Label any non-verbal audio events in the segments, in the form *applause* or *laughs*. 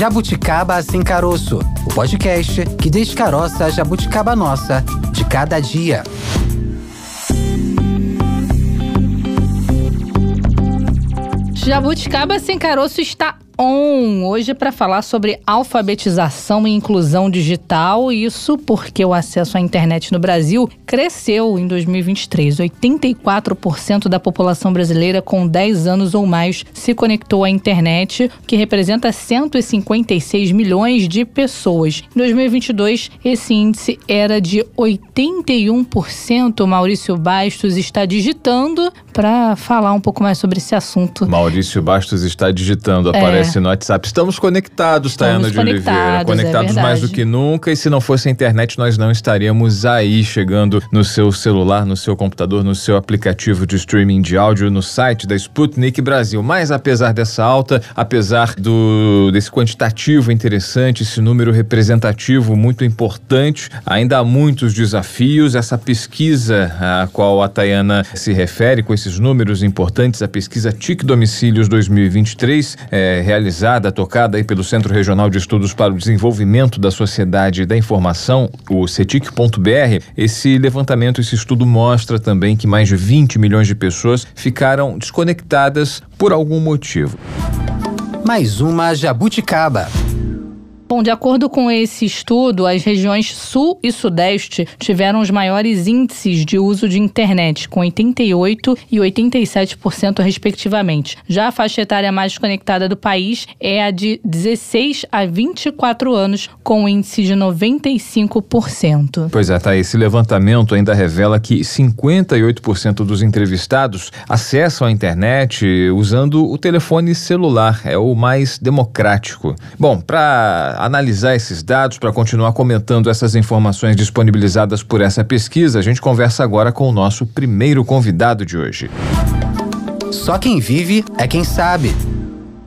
Jabuticaba Sem Caroço, o podcast que descaroça a jabuticaba nossa de cada dia. Jabuticaba Sem Caroço está On, hoje é para falar sobre alfabetização e inclusão digital. Isso porque o acesso à internet no Brasil cresceu em 2023. 84% da população brasileira com 10 anos ou mais se conectou à internet, que representa 156 milhões de pessoas. Em 2022, esse índice era de 81%. Maurício Bastos está digitando para falar um pouco mais sobre esse assunto. Maurício Bastos está digitando, aparece é. No WhatsApp. Estamos conectados, Tayana de Oliveira. Conectados é mais do que nunca. E se não fosse a internet, nós não estaríamos aí chegando no seu celular, no seu computador, no seu aplicativo de streaming de áudio, no site da Sputnik Brasil. Mas apesar dessa alta, apesar do desse quantitativo interessante, esse número representativo muito importante, ainda há muitos desafios. Essa pesquisa a qual a Tayana se refere, com esses números importantes, a pesquisa TIC Domicílios 2023, é, realizada, tocada aí pelo Centro Regional de Estudos para o Desenvolvimento da Sociedade da Informação, o CETIC.br, esse levantamento, esse estudo mostra também que mais de 20 milhões de pessoas ficaram desconectadas por algum motivo. Mais uma jabuticaba. Bom, de acordo com esse estudo, as regiões Sul e Sudeste tiveram os maiores índices de uso de internet, com 88% e 87%, respectivamente. Já a faixa etária mais conectada do país é a de 16 a 24 anos, com um índice de 95%. Pois é, tá. Esse levantamento ainda revela que 58% dos entrevistados acessam a internet usando o telefone celular. É o mais democrático. Bom, para analisar esses dados, para continuar comentando essas informações disponibilizadas por essa pesquisa, a gente conversa agora com o nosso primeiro convidado de hoje. Só quem vive é quem sabe.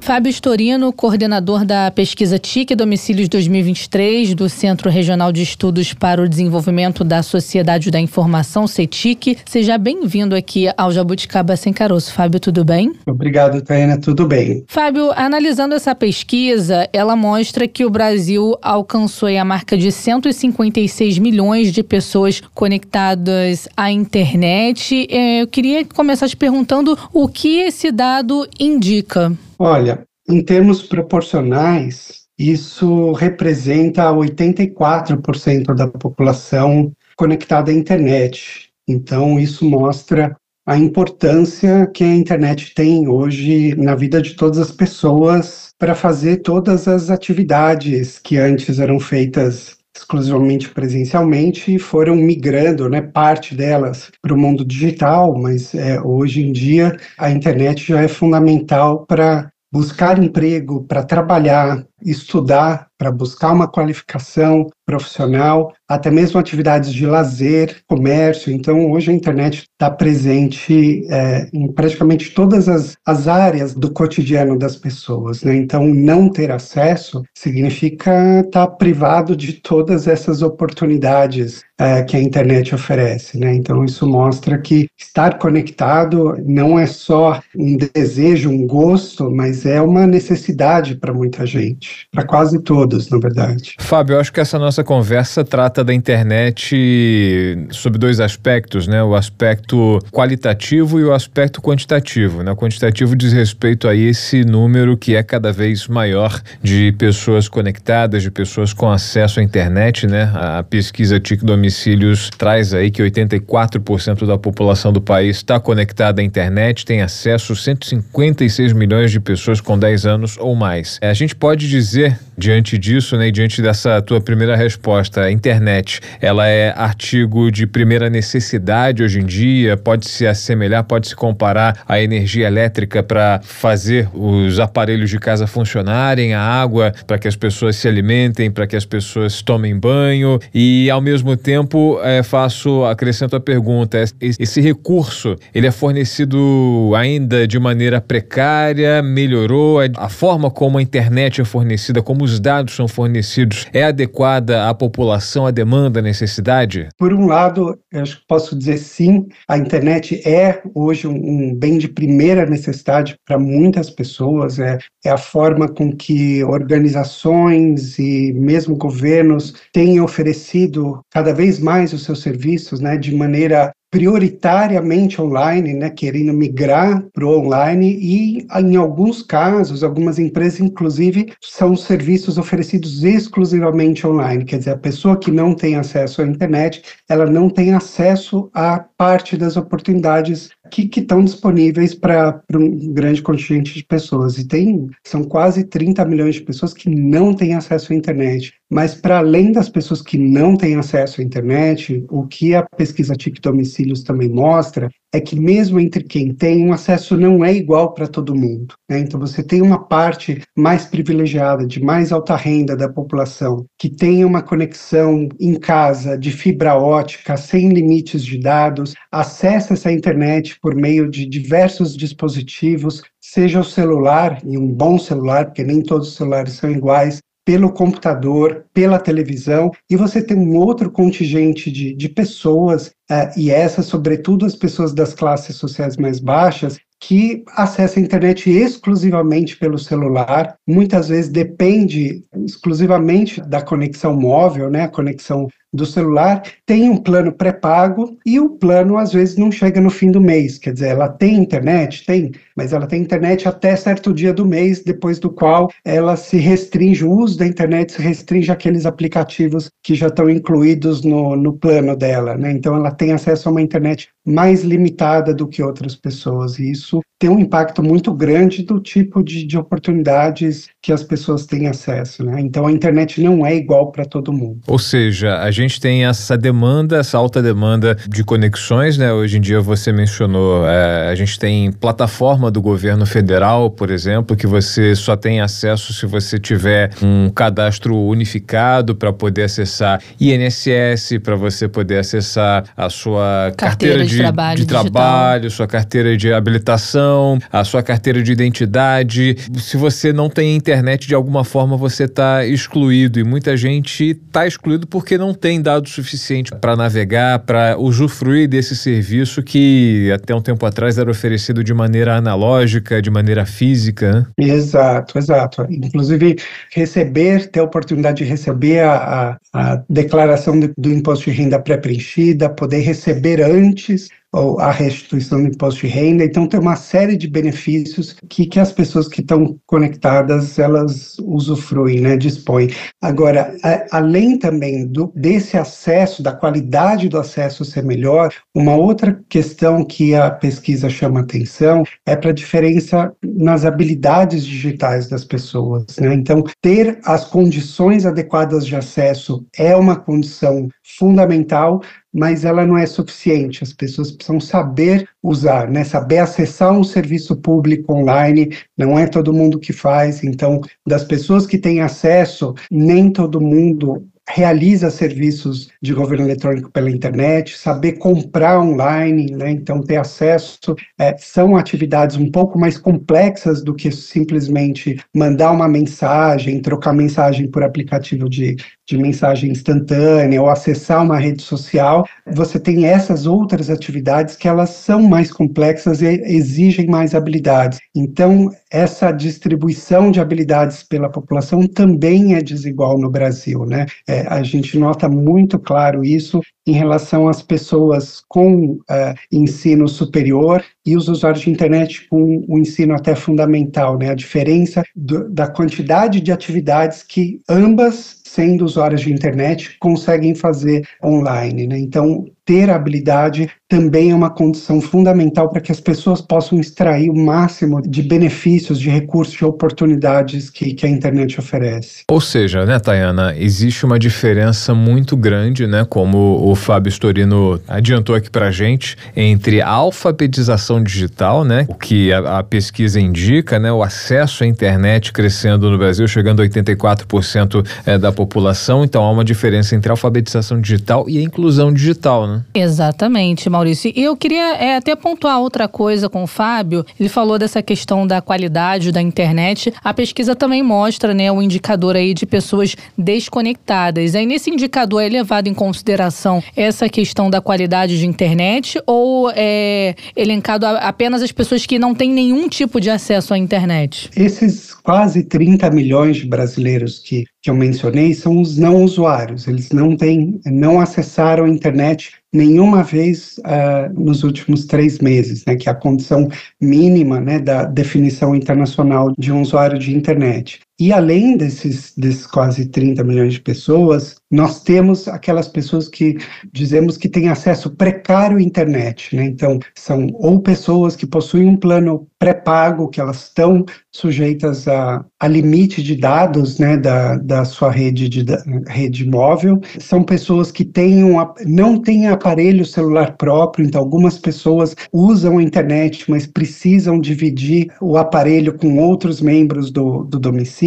Fábio Storino, coordenador da pesquisa TIC Domicílios 2023 do Centro Regional de Estudos para o Desenvolvimento da Sociedade da Informação, CETIC. Seja bem-vindo aqui ao Jabuticaba Sem Caroço. Fábio, tudo bem? Obrigado, Taina, tudo bem. Fábio, analisando essa pesquisa, ela mostra que o Brasil alcançou a marca de 156 milhões de pessoas conectadas à internet. É, eu queria começar te perguntando o que esse dado indica. Olha, em termos proporcionais, isso representa 84% da população conectada à internet. Então, isso mostra a importância que a internet tem hoje na vida de todas as pessoas para fazer todas as atividades que antes eram feitas exclusivamente presencialmente e foram migrando, né, parte delas para o mundo digital, mas é, hoje em dia a internet já é fundamental para buscar emprego, para trabalhar, estudar, para buscar uma qualificação profissional, até mesmo atividades de lazer, comércio. Então, hoje a internet está presente é, em praticamente todas as, as áreas do cotidiano das pessoas. Né? Então, não ter acesso significa estar tá privado de todas essas oportunidades é, que a internet oferece. Né? Então, isso mostra que estar conectado não é só um desejo, um gosto, mas é uma necessidade para muita gente, para quase todos, na verdade. Fábio, eu acho que essa nossa conversa trata da internet sob dois aspectos, né? O aspecto qualitativo e o aspecto quantitativo. Né? O quantitativo diz respeito a esse número que é cada vez maior de pessoas conectadas, de pessoas com acesso à internet, né? A pesquisa TIC Domicílios traz aí que 84% da população do país está conectada à internet, tem acesso 156 milhões de pessoas com 10 anos ou mais. A gente pode dizer diante disso, né, diante dessa tua primeira resposta, a internet, ela é artigo de primeira necessidade hoje em dia, pode se assemelhar, pode se comparar à energia elétrica para fazer os aparelhos de casa funcionarem, a água para que as pessoas se alimentem, para que as pessoas tomem banho? E ao mesmo tempo é, faço, acrescento a pergunta, esse recurso, ele é fornecido ainda de maneira precária, melhorou? A forma como a internet é fornecida, como os dados dados são fornecidos é adequada à população, à demanda, à necessidade? Por um lado, eu acho que posso dizer sim, a internet é hoje um, um bem de primeira necessidade para muitas pessoas, é, é a forma com que organizações e mesmo governos têm oferecido cada vez mais os seus serviços né, de maneira prioritariamente online, né, querendo migrar para o online e, em alguns casos, algumas empresas, inclusive, são serviços oferecidos exclusivamente online. Quer dizer, a pessoa que não tem acesso à internet, ela não tem acesso a parte das oportunidades que, estão disponíveis para um grande contingente de pessoas. E tem, são quase 30 milhões de pessoas que não têm acesso à internet. Mas, para além das pessoas que não têm acesso à internet, o que a pesquisa TIC Domicílios também mostra é que, mesmo entre quem tem, o acesso não é igual para todo mundo. Né? Então, você tem uma parte mais privilegiada, de mais alta renda da população, que tem uma conexão em casa de fibra ótica, sem limites de dados, acessa essa internet por meio de diversos dispositivos, seja o celular, e um bom celular, porque nem todos os celulares são iguais, pelo computador, pela televisão, e você tem um outro contingente de, de pessoas, uh, e essas, sobretudo as pessoas das classes sociais mais baixas, que acessa a internet exclusivamente pelo celular, muitas vezes depende exclusivamente da conexão móvel, né, a conexão do celular, tem um plano pré-pago e o plano às vezes não chega no fim do mês, quer dizer, ela tem internet, tem, mas ela tem internet até certo dia do mês, depois do qual ela se restringe, o uso da internet se restringe àqueles aplicativos que já estão incluídos no, no plano dela, né? Então ela tem acesso a uma internet mais limitada do que outras pessoas, e isso tem um impacto muito grande do tipo de, de oportunidades que as pessoas têm acesso, né? Então a internet não é igual para todo mundo. Ou seja, a gente tem essa demanda, essa alta demanda de conexões, né? Hoje em dia você mencionou, é, a gente tem plataforma do governo federal, por exemplo, que você só tem acesso se você tiver um cadastro unificado para poder acessar INSS, para você poder acessar a sua carteira, carteira de, de, trabalho, de trabalho, sua carteira de habilitação, a sua carteira de identidade. Se você não tem internet de alguma forma, você está excluído e muita gente está excluído porque não tem dado suficiente para navegar, para usufruir desse serviço que até um tempo atrás era oferecido de maneira analógica, de maneira física. Né? Exato, exato. Inclusive, receber, ter a oportunidade de receber a, a, a declaração de, do imposto de renda pré-preenchida, poder receber antes ou a restituição do imposto de renda. Então, tem uma série de benefícios que, que as pessoas que estão conectadas, elas usufruem, né, dispõem. Agora, a, além também do, desse acesso, da qualidade do acesso ser melhor, uma outra questão que a pesquisa chama atenção é para a diferença nas habilidades digitais das pessoas. Né? Então, ter as condições adequadas de acesso é uma condição fundamental, mas ela não é suficiente. As pessoas precisam saber usar, né? saber acessar um serviço público online, não é todo mundo que faz. Então, das pessoas que têm acesso, nem todo mundo realiza serviços de governo eletrônico pela internet, saber comprar online, né? então ter acesso, é, são atividades um pouco mais complexas do que simplesmente mandar uma mensagem, trocar mensagem por aplicativo de, de mensagem instantânea ou acessar uma rede social. Você tem essas outras atividades que elas são mais complexas e exigem mais habilidades. Então, essa distribuição de habilidades pela população também é desigual no Brasil, né? É, a gente nota muito claro isso em relação às pessoas com uh, ensino superior e os usuários de internet com o ensino até fundamental, né? A diferença do, da quantidade de atividades que ambas sendo usuários de internet, conseguem fazer online. Né? Então, ter habilidade também é uma condição fundamental para que as pessoas possam extrair o máximo de benefícios, de recursos, de oportunidades que, que a internet oferece. Ou seja, né, Tayana, existe uma diferença muito grande, né, como o Fábio Storino adiantou aqui para gente, entre a alfabetização digital, né, o que a, a pesquisa indica, né, o acesso à internet crescendo no Brasil, chegando a 84% é, da população. Então há uma diferença entre a alfabetização digital e a inclusão digital, né? Exatamente, Maurício Maurício. E eu queria é, até pontuar outra coisa com o Fábio. Ele falou dessa questão da qualidade da internet. A pesquisa também mostra, né, o indicador aí de pessoas desconectadas. Aí nesse indicador é levado em consideração essa questão da qualidade de internet ou é elencado apenas as pessoas que não têm nenhum tipo de acesso à internet? Esses quase 30 milhões de brasileiros que, que eu mencionei são os não usuários. Eles não têm, não acessaram a internet nenhuma vez uh, nos últimos três meses, né, que é a condição mínima né, da definição internacional de um usuário de internet. E além desses, desses quase 30 milhões de pessoas, nós temos aquelas pessoas que dizemos que têm acesso precário à internet. Né? Então, são ou pessoas que possuem um plano pré-pago, que elas estão sujeitas a, a limite de dados né, da, da sua rede, de, da, rede móvel, são pessoas que têm um, não têm aparelho celular próprio, então algumas pessoas usam a internet, mas precisam dividir o aparelho com outros membros do, do domicílio,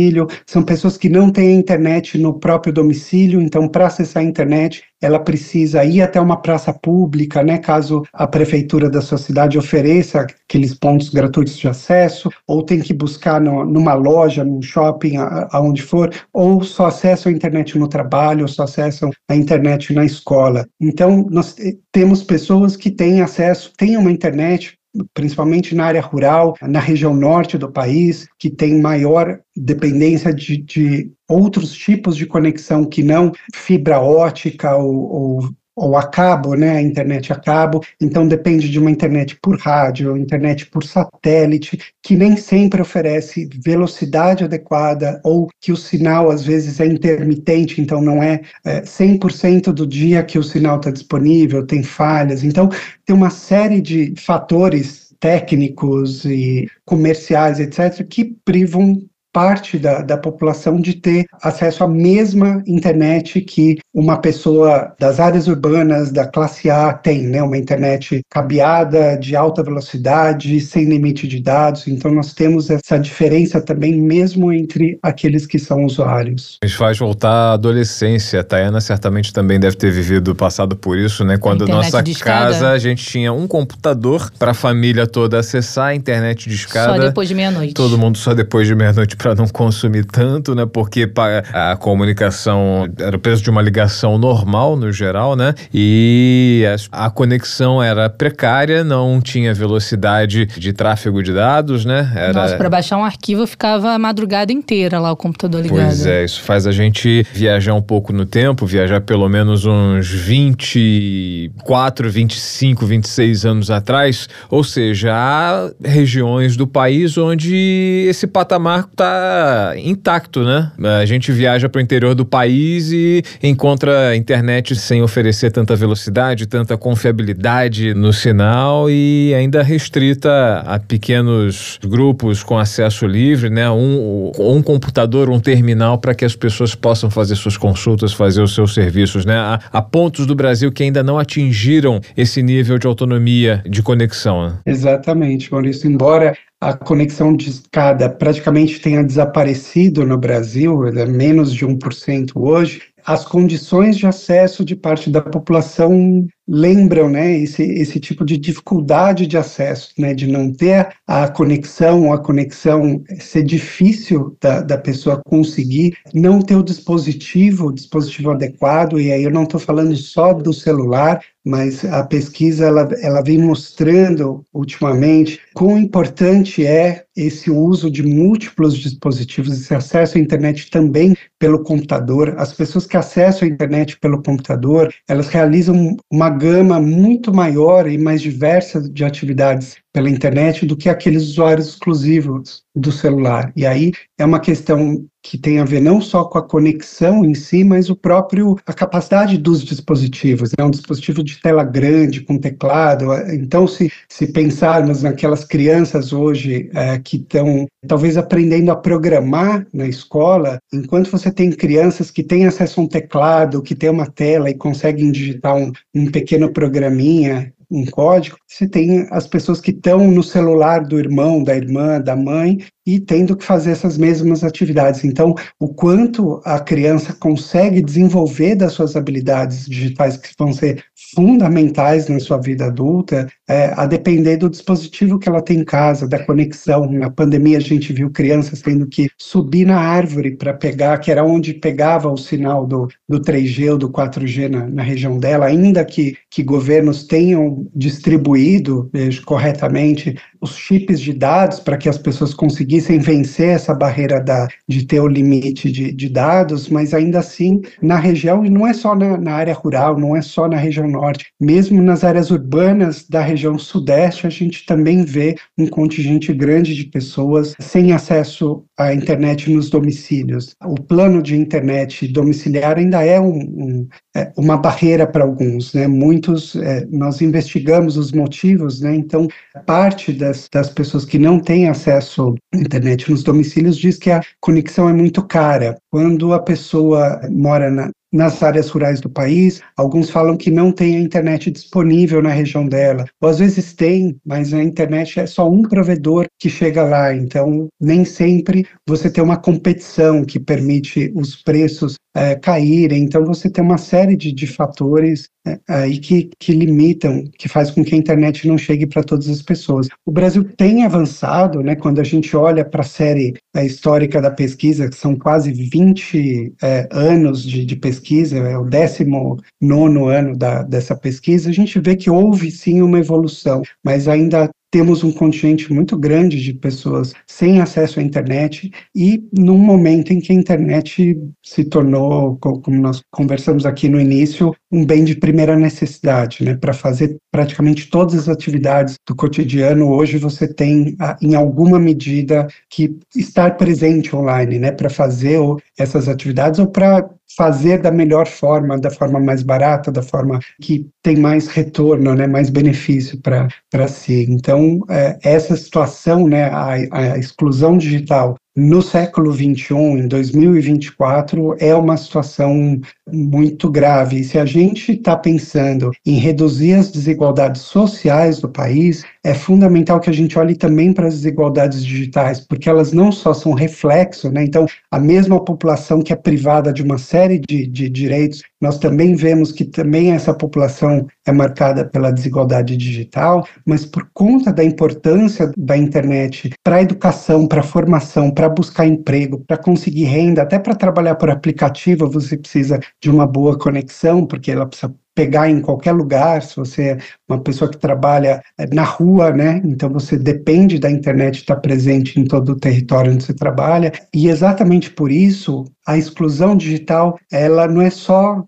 são pessoas que não têm internet no próprio domicílio, então para acessar a internet ela precisa ir até uma praça pública, né, caso a prefeitura da sua cidade ofereça aqueles pontos gratuitos de acesso, ou tem que buscar no, numa loja, num shopping, a, aonde for, ou só acessam a internet no trabalho, ou só acessam a internet na escola. Então, nós temos pessoas que têm acesso, têm uma internet principalmente na área rural, na região norte do país, que tem maior dependência de, de outros tipos de conexão que não fibra ótica ou, ou ou a cabo, né, a internet a cabo, então depende de uma internet por rádio, internet por satélite, que nem sempre oferece velocidade adequada, ou que o sinal às vezes é intermitente, então não é, é 100% do dia que o sinal está disponível, tem falhas, então tem uma série de fatores técnicos e comerciais, etc., que privam parte da, da população de ter acesso à mesma internet que uma pessoa das áreas urbanas, da classe A, tem, né? Uma internet cabeada, de alta velocidade, sem limite de dados. Então, nós temos essa diferença também, mesmo entre aqueles que são usuários. Isso faz voltar à adolescência. A Tayana certamente também deve ter vivido, passado por isso, né? Quando nossa casa, a gente tinha um computador para a família toda acessar a internet de escada. Só depois de meia-noite. Todo mundo só depois de meia-noite para não consumir tanto, né? Porque a comunicação era o peso de uma ligação normal, no geral, né? E a, a conexão era precária, não tinha velocidade de tráfego de dados, né? Era... Nossa, para baixar um arquivo ficava a madrugada inteira lá o computador ligado. Pois é, isso faz a gente viajar um pouco no tempo, viajar pelo menos uns 24, 25, 26 anos atrás. Ou seja, há regiões do país onde esse patamar está intacto, né? A gente viaja para o interior do país e encontra internet sem oferecer tanta velocidade, tanta confiabilidade no sinal e ainda restrita a pequenos grupos com acesso livre, né? Um, um computador, um terminal para que as pessoas possam fazer suas consultas, fazer os seus serviços, né? Há, há pontos do Brasil que ainda não atingiram esse nível de autonomia de conexão. Né? Exatamente, Maurício. Embora a conexão de escada praticamente tenha desaparecido no Brasil, é menos de 1% hoje, as condições de acesso de parte da população lembram né, esse, esse tipo de dificuldade de acesso, né, de não ter a conexão, a conexão ser difícil da, da pessoa conseguir, não ter o dispositivo, o dispositivo adequado, e aí eu não estou falando só do celular, mas a pesquisa ela, ela vem mostrando ultimamente quão importante é esse uso de múltiplos dispositivos, esse acesso à internet também pelo computador. As pessoas que acessam a internet pelo computador, elas realizam uma gama muito maior e mais diversa de atividades pela internet do que aqueles usuários exclusivos do celular. E aí é uma questão que tem a ver não só com a conexão em si, mas o próprio a capacidade dos dispositivos. É né? um dispositivo de tela grande com teclado. Então, se se pensarmos naquelas crianças hoje é, que estão talvez aprendendo a programar na escola, enquanto você tem crianças que têm acesso a um teclado, que tem uma tela e conseguem digitar um, um pequeno programinha um código, você tem as pessoas que estão no celular do irmão, da irmã, da mãe e tendo que fazer essas mesmas atividades. Então, o quanto a criança consegue desenvolver das suas habilidades digitais que vão ser fundamentais na sua vida adulta, é, a depender do dispositivo que ela tem em casa, da conexão. Na pandemia a gente viu crianças tendo que subir na árvore para pegar, que era onde pegava o sinal do, do 3G ou do 4G na, na região dela, ainda que, que governos tenham distribuído vejo, corretamente os chips de dados para que as pessoas conseguissem vencer essa barreira da, de ter o limite de, de dados, mas ainda assim na região, e não é só na, na área rural, não é só na região norte, mesmo nas áreas urbanas da região sudeste, a gente também vê um contingente grande de pessoas sem acesso à internet nos domicílios. O plano de internet domiciliar ainda é, um, um, é uma barreira para alguns, né? Muitos, é, nós investigamos os motivos, né? Então, parte das, das pessoas que não têm acesso à internet nos domicílios diz que a conexão é muito cara. Quando a pessoa mora na, nas áreas rurais do país. Alguns falam que não tem a internet disponível na região dela. Ou às vezes tem, mas a internet é só um provedor que chega lá. Então, nem sempre você tem uma competição que permite os preços é, caírem. Então, você tem uma série de, de fatores é, aí que, que limitam, que faz com que a internet não chegue para todas as pessoas. O Brasil tem avançado, né, quando a gente olha para a série é, histórica da pesquisa, que são quase 20 é, anos de, de, pesquisa, é o 19 ano da, dessa pesquisa, a gente vê que houve sim uma evolução, mas ainda temos um contingente muito grande de pessoas sem acesso à internet e num momento em que a internet se tornou, como nós conversamos aqui no início, um bem de primeira necessidade, né? Para fazer praticamente todas as atividades do cotidiano, hoje você tem, em alguma medida, que estar presente online, né? Para fazer essas atividades ou para fazer da melhor forma, da forma mais barata, da forma que tem mais retorno, né, mais benefício para si. Então, é, essa situação, né, a, a exclusão digital no século XXI, em 2024, é uma situação muito grave. E se a gente está pensando em reduzir as desigualdades sociais do país, é fundamental que a gente olhe também para as desigualdades digitais, porque elas não só são reflexo, né? Então, a mesma população que é privada de uma série de, de direitos, nós também vemos que também essa população é marcada pela desigualdade digital, mas por conta da importância da internet para a educação, para a formação, para buscar emprego, para conseguir renda, até para trabalhar por aplicativo, você precisa de uma boa conexão, porque ela precisa pegar em qualquer lugar, se você é uma pessoa que trabalha é, na rua, né? Então você depende da internet estar presente em todo o território onde você trabalha. E exatamente por isso, a exclusão digital, ela não é só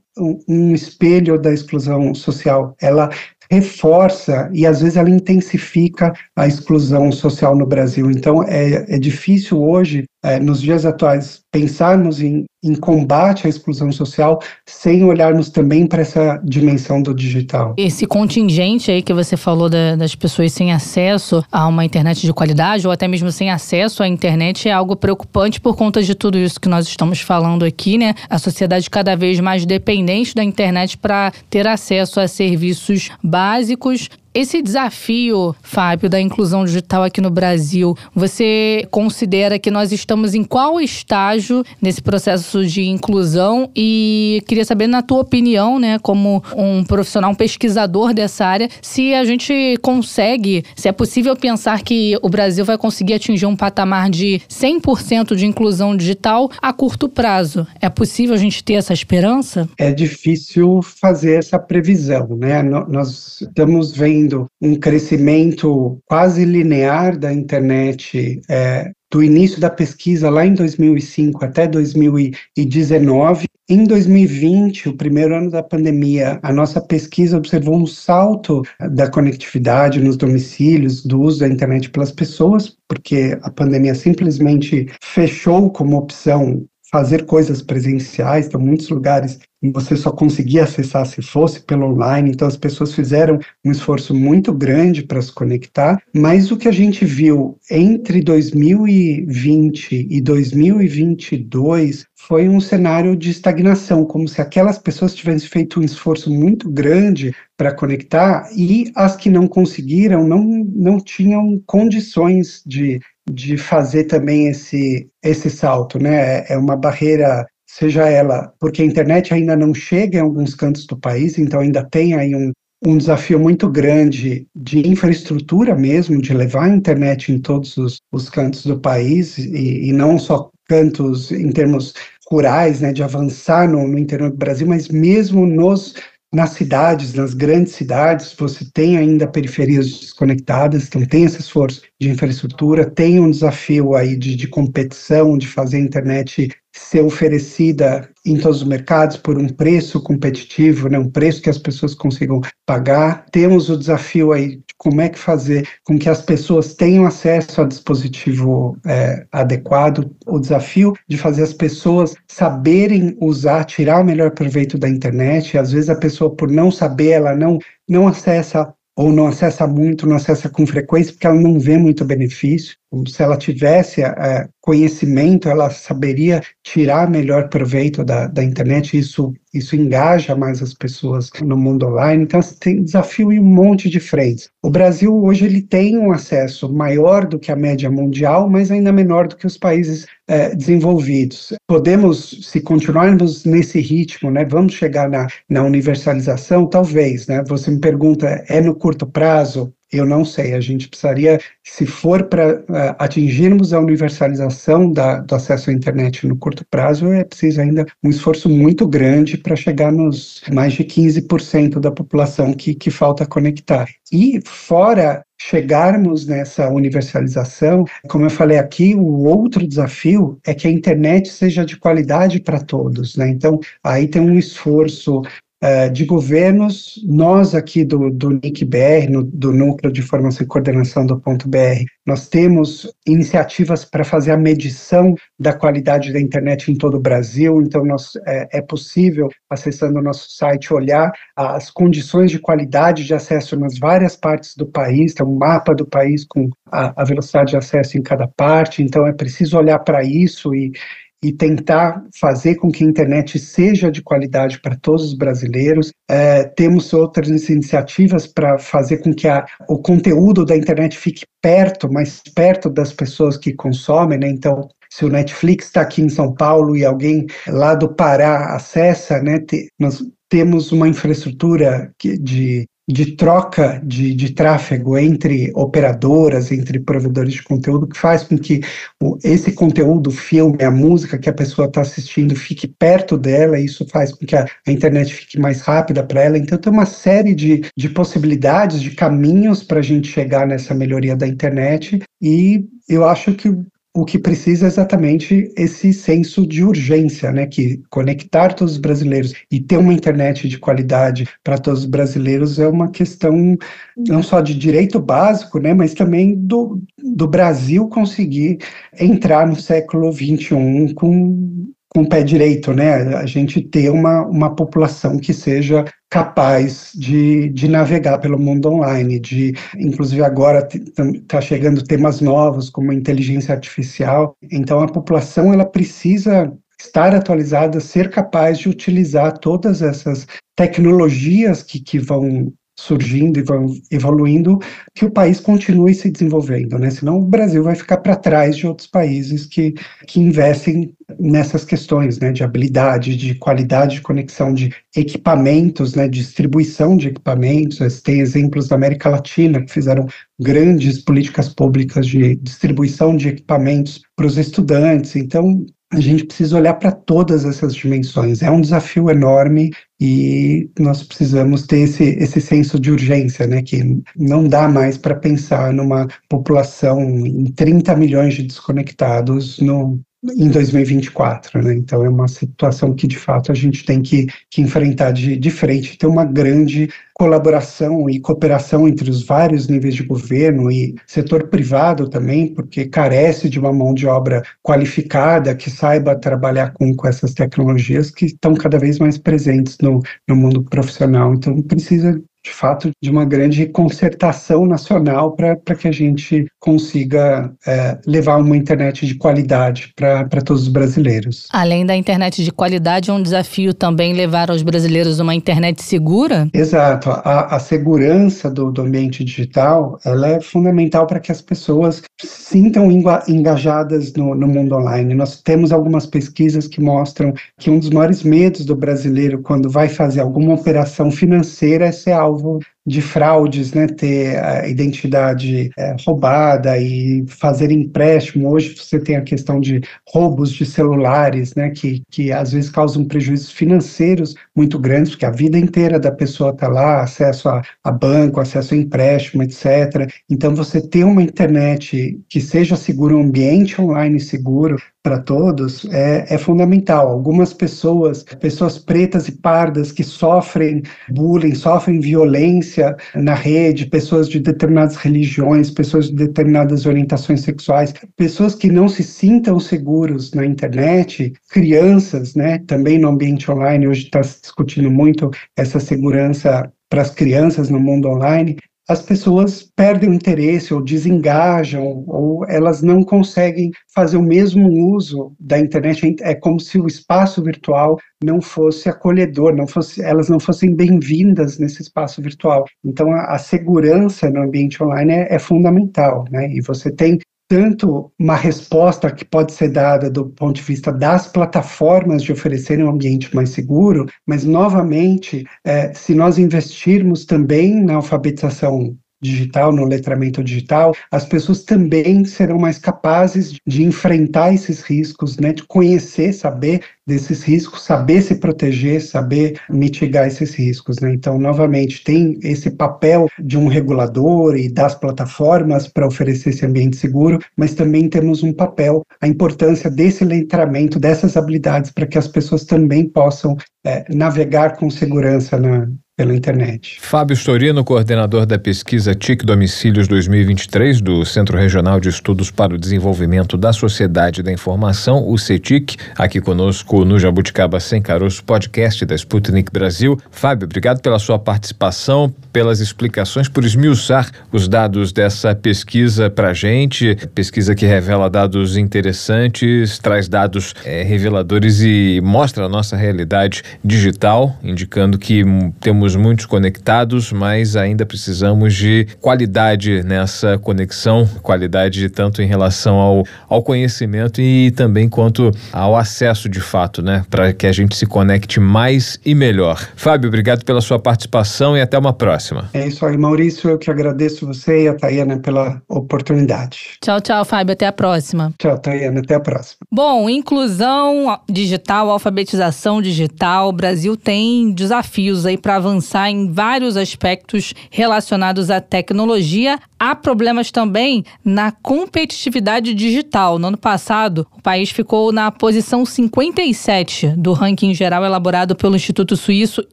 um, espelho da exclusão social, ela reforça e às vezes ela intensifica a exclusão social no Brasil. Então é, é difícil hoje, é, nos dias atuais, pensarmos em, em combate à exclusão social sem olharmos também para essa dimensão do digital. Esse contingente aí que você falou da, das pessoas sem acesso a uma internet de qualidade ou até mesmo sem acesso à internet é algo preocupante por conta de tudo isso que nós estamos falando aqui, né? A sociedade cada vez mais dependente da internet para ter acesso a serviços básicos esse desafio, Fábio, da inclusão digital aqui no Brasil, você considera que nós estamos em qual estágio nesse processo de inclusão? E queria saber, na tua opinião, né, como um profissional, um pesquisador dessa área, se a gente consegue, se é possível pensar que o Brasil vai conseguir atingir um patamar de 100% de inclusão digital a curto prazo. É possível a gente ter essa esperança? É difícil fazer essa previsão, né? Nós estamos vendo tendo um crescimento quase linear da internet é, do início da pesquisa lá em 2005 até 2019. Em 2020, o primeiro ano da pandemia, a nossa pesquisa observou um salto da conectividade nos domicílios, do uso da internet pelas pessoas, porque a pandemia simplesmente fechou como opção fazer coisas presenciais, então muitos lugares você só conseguia acessar se fosse pelo online, então as pessoas fizeram um esforço muito grande para se conectar, mas o que a gente viu entre 2020 e 2022 foi um cenário de estagnação, como se aquelas pessoas tivessem feito um esforço muito grande para conectar e as que não conseguiram não, não tinham condições de, de fazer também esse, esse salto, né? É uma barreira seja ela porque a internet ainda não chega em alguns cantos do país, então ainda tem aí um, um desafio muito grande de infraestrutura mesmo, de levar a internet em todos os, os cantos do país e, e, não só cantos em termos rurais, né, de avançar no, no interior do Brasil, mas mesmo nos nas cidades, nas grandes cidades, você tem ainda periferias desconectadas, então tem esse esforço de infraestrutura, tem um desafio aí de, de competição, de fazer a internet ser oferecida em todos os mercados por um preço competitivo, né, um preço que as pessoas consigam pagar. Temos o desafio aí de como é que fazer com que as pessoas tenham acesso a dispositivo é, adequado, o desafio de fazer as pessoas saberem usar, tirar o melhor proveito da internet. Às vezes a pessoa, por não saber, ela não, não acessa ou não acessa muito, não acessa com frequência, porque ela não vê muito benefício. Se ela tivesse é, conhecimento, ela saberia tirar melhor proveito da, da internet, isso, isso engaja mais as pessoas no mundo online. Então, tem desafio em um monte de frentes. O Brasil, hoje, ele tem um acesso maior do que a média mundial, mas ainda menor do que os países é, desenvolvidos. Podemos, se continuarmos nesse ritmo, né, vamos chegar na, na universalização? Talvez, né? Você me pergunta, é no curto prazo? Eu não sei, a gente precisaria, se for para uh, atingirmos a universalização da, do acesso à internet no curto prazo, é preciso ainda um esforço muito grande para chegar nos mais de 15% da população que, que falta conectar. E fora chegarmos nessa universalização, como eu falei aqui, o outro desafio é que a internet seja de qualidade para todos, né? Então, aí tem um esforço uh, de governos, nós aqui do, do NIC-BR, no, do Núcleo de Formação e Coordenação do Ponto BR, nós temos iniciativas para fazer a medição da qualidade da internet em todo o Brasil, então nós, é, é possível, acessando o nosso site, olhar as condições de qualidade de acesso nas várias partes do país, tem um mapa do país com a, a velocidade de acesso em cada parte, então é preciso olhar para isso e, e tentar fazer com que a internet seja de qualidade para todos os brasileiros. É, temos outras iniciativas para fazer com que a, o conteúdo da internet fique perto, mais perto das pessoas que consomem, né? Então, se o Netflix está aqui em São Paulo e alguém lá do Pará acessa, né, te, nós temos uma infraestrutura de de troca de, de tráfego entre operadoras, entre provedores de conteúdo, que faz com que o, esse conteúdo, o filme, a música que a pessoa está assistindo fique perto dela, e isso faz com que a, a internet fique mais rápida para ela. Então, tem uma série de, de possibilidades, de caminhos para a gente chegar nessa melhoria da internet, e eu acho que o que precisa é exatamente esse senso de urgência, né, que conectar todos os brasileiros e ter uma internet de qualidade para todos os brasileiros é uma questão não só de direito básico, né, mas também do, do Brasil conseguir entrar no século XXI com com o pé direito, né? A gente ter uma, uma população que seja capaz de, de navegar pelo mundo online, de, inclusive agora está chegando temas novos como inteligência artificial. Então a população ela precisa estar atualizada, ser capaz de utilizar todas essas tecnologias que, que vão surgindo e vão evoluindo, que o país continue se desenvolvendo, né? Senão o Brasil vai ficar para trás de outros países que, que investem nessas questões, né? De habilidade, de qualidade de conexão, de equipamentos, né? Distribuição de equipamentos. Tem exemplos da América Latina que fizeram grandes políticas públicas de distribuição de equipamentos para os estudantes. Então, a gente precisa olhar para todas essas dimensões. É um desafio enorme e nós precisamos ter esse, esse senso de urgência, né? Que não dá mais para pensar numa população em 30 milhões de desconectados no, em 2024, né? Então é uma situação que de fato a gente tem que, que enfrentar de, de frente, ter uma grande colaboração e cooperação entre os vários níveis de governo e setor privado também, porque carece de uma mão de obra qualificada que saiba trabalhar com, com essas tecnologias que estão cada vez mais presentes no, no mundo profissional. Então precisa de fato, de uma grande concertação nacional para que a gente consiga é, levar uma internet de qualidade para todos os brasileiros. Além da internet de qualidade, é um desafio também levar aos brasileiros uma internet segura? Exato. A, a segurança do, do ambiente digital ela é fundamental para que as pessoas se sintam engajadas no, no mundo online. Nós temos algumas pesquisas que mostram que um dos maiores medos do brasileiro quando vai fazer alguma operação financeira é ser alvo vont de fraudes, né, ter a identidade é, roubada e fazer empréstimo. Hoje você tem a questão de roubos de celulares, né, que, que às vezes causam prejuízos financeiros muito grandes, porque a vida inteira da pessoa está lá, acesso a, a banco, acesso a empréstimo, etc. Então, você ter uma internet que seja segura, um ambiente online seguro, para todos é, é, fundamental. Algumas pessoas, pessoas pretas e pardas que sofrem bullying, sofrem violência na rede, pessoas de determinadas religiões, pessoas de determinadas orientações sexuais, pessoas que não se sintam seguros na internet, crianças, né, também no ambiente online, hoje está se discutindo muito essa segurança para as crianças no mundo online, as pessoas perdem o interesse ou desengajam ou elas não conseguem fazer o mesmo uso da internet. É como se o espaço virtual não fosse acolhedor, não fosse, elas não fossem bem-vindas nesse espaço virtual. Então, a, a, segurança no ambiente online é, é fundamental, né? E você tem tanto uma resposta que pode ser dada do ponto de vista das plataformas de oferecerem um ambiente mais seguro, mas, novamente, é, se nós investirmos também na alfabetização digital, no letramento digital, as pessoas também serão mais capazes de enfrentar esses riscos, né, de conhecer, saber desses riscos, saber se proteger, saber mitigar esses riscos. Né? Então, novamente, tem esse papel de um regulador e das plataformas para oferecer esse ambiente seguro, mas também temos um papel, a importância desse letramento, dessas habilidades, para que as pessoas também possam é, navegar com segurança na, pela internet. Fábio Storino, coordenador da pesquisa TIC Domicílios 2023 do Centro Regional de Estudos para o Desenvolvimento da Sociedade da Informação, o CETIC, aqui conosco no Jabuticaba Sem Caroço, podcast da Sputnik Brasil. Fábio, obrigado pela sua participação, pelas explicações, por esmiuçar os dados dessa pesquisa para gente, pesquisa que revela dados interessantes, traz dados é, reveladores e mostra a nossa realidade digital, indicando que temos estamos muito conectados, mas ainda precisamos de qualidade nessa conexão, qualidade tanto em relação ao, ao conhecimento e também quanto ao acesso de fato, né? Para que a gente se conecte mais e melhor. Fábio, obrigado pela sua participação e até uma próxima. É isso aí, Maurício. Eu que agradeço você e a Tayana pela oportunidade. Tchau, tchau, Fábio. Até a próxima. Tchau, Tayana. Até a próxima. Bom, inclusão digital, alfabetização digital. O Brasil tem desafios aí para avançar avançar em vários aspectos relacionados à tecnologia. Há problemas também na competitividade digital. No ano passado, o país ficou na posição 57 do ranking geral elaborado pelo Instituto Suíço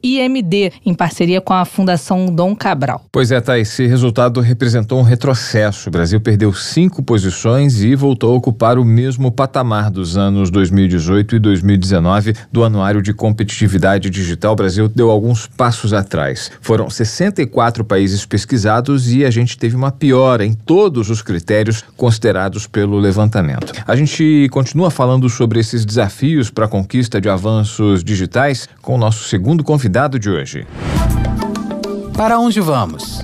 IMD, em parceria com a Fundação Dom Cabral. Pois é, Thais, esse resultado representou um retrocesso. O Brasil perdeu cinco posições e voltou a ocupar o mesmo patamar dos anos 2018 e 2019 do Anuário de Competitividade Digital. O Brasil deu alguns passos atrás. Foram 64 países pesquisados e a gente teve uma piora em todos os critérios considerados pelo levantamento. A gente continua falando sobre esses desafios para a conquista de avanços digitais com o nosso segundo convidado de hoje. Para onde vamos?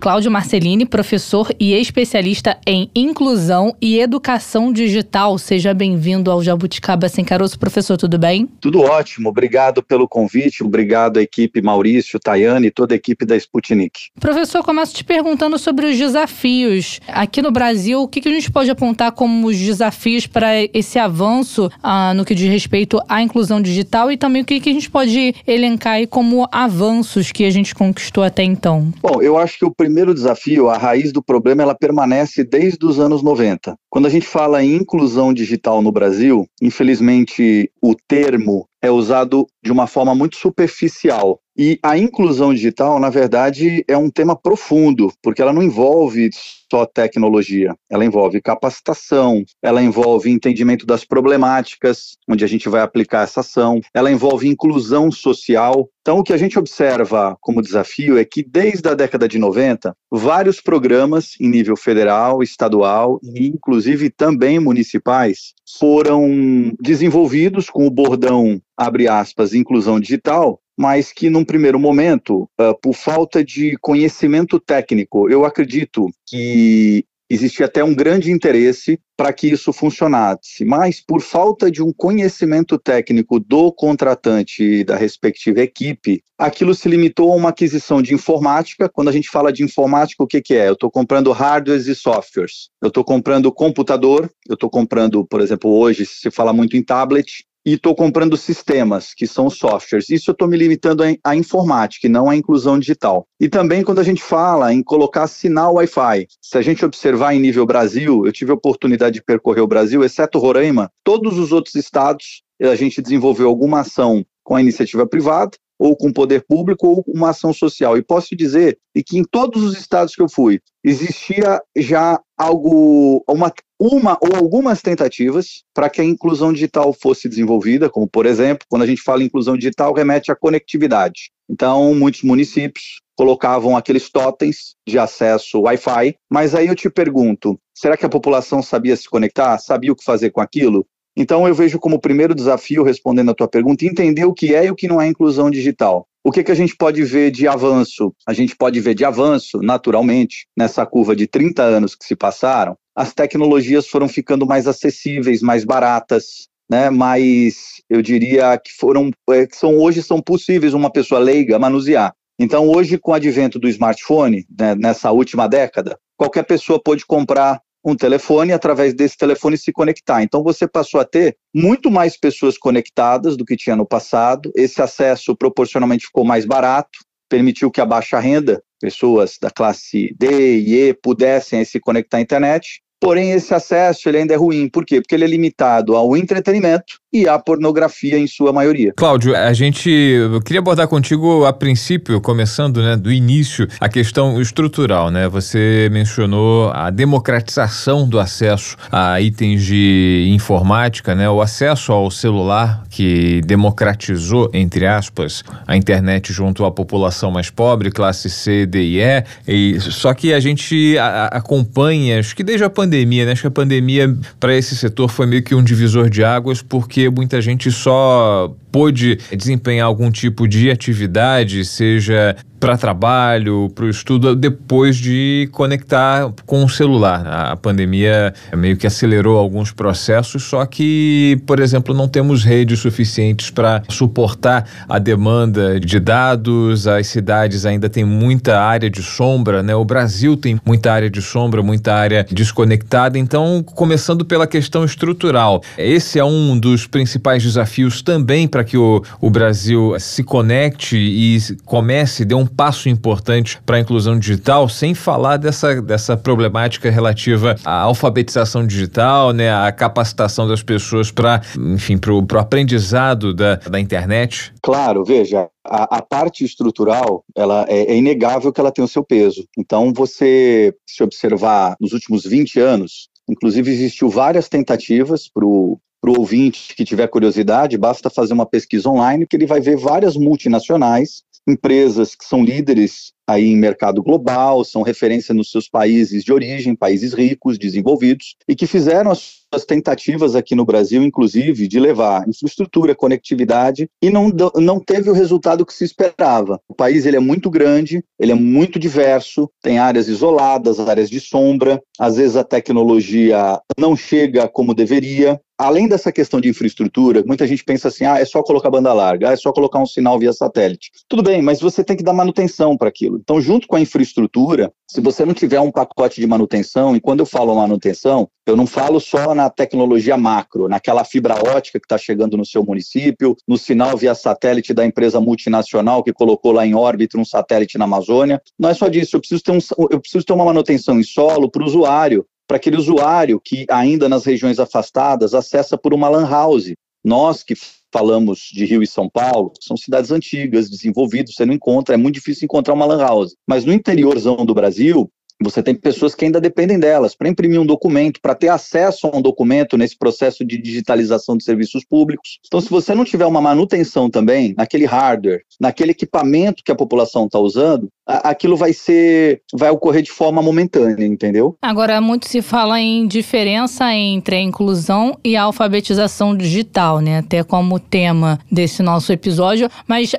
Cláudio Marcelini, professor e especialista em inclusão e educação digital. Seja bem-vindo ao Jabuticaba Sem Caroço. Professor, tudo bem? Tudo ótimo. Obrigado pelo convite. Obrigado à equipe Maurício, Tayane e toda a equipe da Sputnik. Professor, começo te perguntando sobre os desafios. Aqui no Brasil, o que, a gente pode apontar como os desafios para esse avanço ah, no que diz respeito à inclusão digital e também o que, a gente pode elencar como avanços que a gente conquistou até então? Bom, eu acho que o primeiro desafio, a raiz do problema, ela permanece desde os anos 90. Quando a gente fala em inclusão digital no Brasil, infelizmente o termo é usado de uma forma muito superficial E a inclusão digital, na verdade, é um tema profundo, porque ela não envolve só tecnologia, ela envolve capacitação, ela envolve entendimento das problemáticas, onde a gente vai aplicar essa ação, ela envolve inclusão social. Então, o que a gente observa como desafio é que, desde a década de 90, vários programas em nível federal, estadual e, inclusive, também municipais foram desenvolvidos com o bordão, abre aspas, inclusão digital, mas que num primeiro momento, uh, por falta de conhecimento técnico, eu acredito que existia até um grande interesse para que isso funcionasse, mas por falta de um conhecimento técnico do contratante e da respectiva equipe, aquilo se limitou a uma aquisição de informática. Quando a gente fala de informática, o que, que é? Eu estou comprando hardwares e softwares, eu estou comprando computador, eu estou comprando, por exemplo, hoje se fala muito em tablet, e estou comprando sistemas, que são softwares. Isso eu estou me limitando à informática e não à inclusão digital. E também quando a gente fala em colocar sinal Wi-Fi, se a gente observar em nível Brasil, eu tive a oportunidade de percorrer o Brasil, exceto Roraima, todos os outros estados a gente desenvolveu alguma ação com a iniciativa privada ou com o poder público ou com uma ação social. E posso dizer que em todos os estados que eu fui, existia já algo, uma, uma ou algumas tentativas para que a inclusão digital fosse desenvolvida, como por exemplo, quando a gente fala em inclusão digital, remete à conectividade. Então, muitos municípios colocavam aqueles totens de acesso Wi-Fi, mas aí eu te pergunto, será que a população sabia se conectar? Sabia o que fazer com aquilo? Então, eu vejo como primeiro desafio, respondendo a tua pergunta, entender o que é e o que não é inclusão digital. O que, que a gente pode ver de avanço? A gente pode ver de avanço, naturalmente, nessa curva de 30 anos que se passaram, as tecnologias foram ficando mais acessíveis, mais baratas, né? mais, eu diria, que foram, é, que são, hoje são possíveis uma pessoa leiga manusear. Então, hoje, com o advento do smartphone, né, nessa última década, qualquer pessoa pode comprar um telefone e através desse telefone se conectar. Então você passou a ter muito mais pessoas conectadas do que tinha no passado. Esse acesso proporcionalmente ficou mais barato, permitiu que a baixa renda, pessoas da classe D e E pudessem se conectar à internet. Porém, esse acesso ele ainda é ruim. Por quê? Porque ele é limitado ao entretenimento e à pornografia em sua maioria. Cláudio, a gente eu queria abordar contigo a princípio, começando né, do início, a questão estrutural. Né? Você mencionou a democratização do acesso a itens de informática, né? o acesso ao celular que democratizou, entre aspas, a internet junto à população mais pobre, classe C, D e E. E, só que a gente a, acompanha, acho que desde a pandemia, né? acho que a pandemia para esse setor foi meio que um divisor de águas, porque muita gente só pôde desempenhar algum tipo de atividade, seja para trabalho, para o estudo, depois de conectar com o celular. A pandemia meio que acelerou alguns processos, só que, por exemplo, não temos redes suficientes para suportar a demanda de dados, as cidades ainda têm muita área de sombra, né? O Brasil tem muita área de sombra, muita área desconectada. Então, começando pela questão estrutural, esse é um dos principais desafios também para que o, o Brasil se conecte e comece, dê um passo importante para a inclusão digital, sem falar dessa, dessa problemática relativa à alfabetização digital, né, à capacitação das pessoas para, enfim, para o aprendizado da, da internet? Claro, veja, a, a, parte estrutural, ela é, é, inegável que ela tem o seu peso. Então, você, se observar nos últimos 20 anos, inclusive existiu várias tentativas para o ouvinte que tiver curiosidade, basta fazer uma pesquisa online que ele vai ver várias multinacionais, empresas que são líderes aí em mercado global, são referência nos seus países de origem, países ricos, desenvolvidos, e que fizeram as suas tentativas aqui no Brasil, inclusive, de levar infraestrutura, conectividade, e não, não teve o resultado que se esperava. O país ele é muito grande, ele é muito diverso, tem áreas isoladas, áreas de sombra, às vezes a tecnologia não chega como deveria, além dessa questão de infraestrutura, muita gente pensa assim: ah, é só colocar banda larga, ah, é só colocar um sinal via satélite. Tudo bem, mas você tem que dar manutenção para aquilo. Então, junto com a infraestrutura, se você não tiver um pacote de manutenção, e quando eu falo manutenção, eu não falo só na tecnologia macro, naquela fibra ótica que está chegando no seu município, no sinal via satélite da empresa multinacional que colocou lá em órbita um satélite na Amazônia. Não é só disso, eu preciso ter, um, eu preciso ter uma manutenção em solo para o usuário, para aquele usuário que ainda nas regiões afastadas acessa por uma lan house. Nós que falamos de Rio e São Paulo, são cidades antigas, desenvolvidas, você não encontra, é muito difícil encontrar uma lan house. Mas no interiorzão do Brasil, você tem pessoas que ainda dependem delas para imprimir um documento, para ter acesso a um documento nesse processo de digitalização de serviços públicos. Então, se você não tiver uma manutenção também naquele hardware, naquele equipamento que a população está usando, aquilo vai ser, vai ocorrer de forma momentânea, entendeu? Agora, muito se fala em diferença entre a inclusão e a alfabetização digital, né? Até como tema desse nosso episódio, mas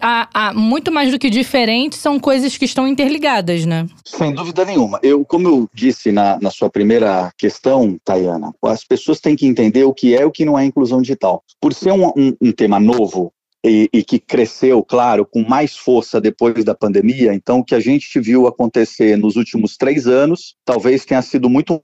muito mais do que diferente, são coisas que estão interligadas, né? Sem dúvida nenhuma. Eu, como eu disse na, na sua primeira questão, Tayana, as pessoas têm que entender o que é e o que não é inclusão digital. Por ser um, um, um tema novo, e, e, que cresceu, claro, com mais força depois da pandemia. Então, o que a gente viu acontecer nos últimos três anos talvez tenha sido muito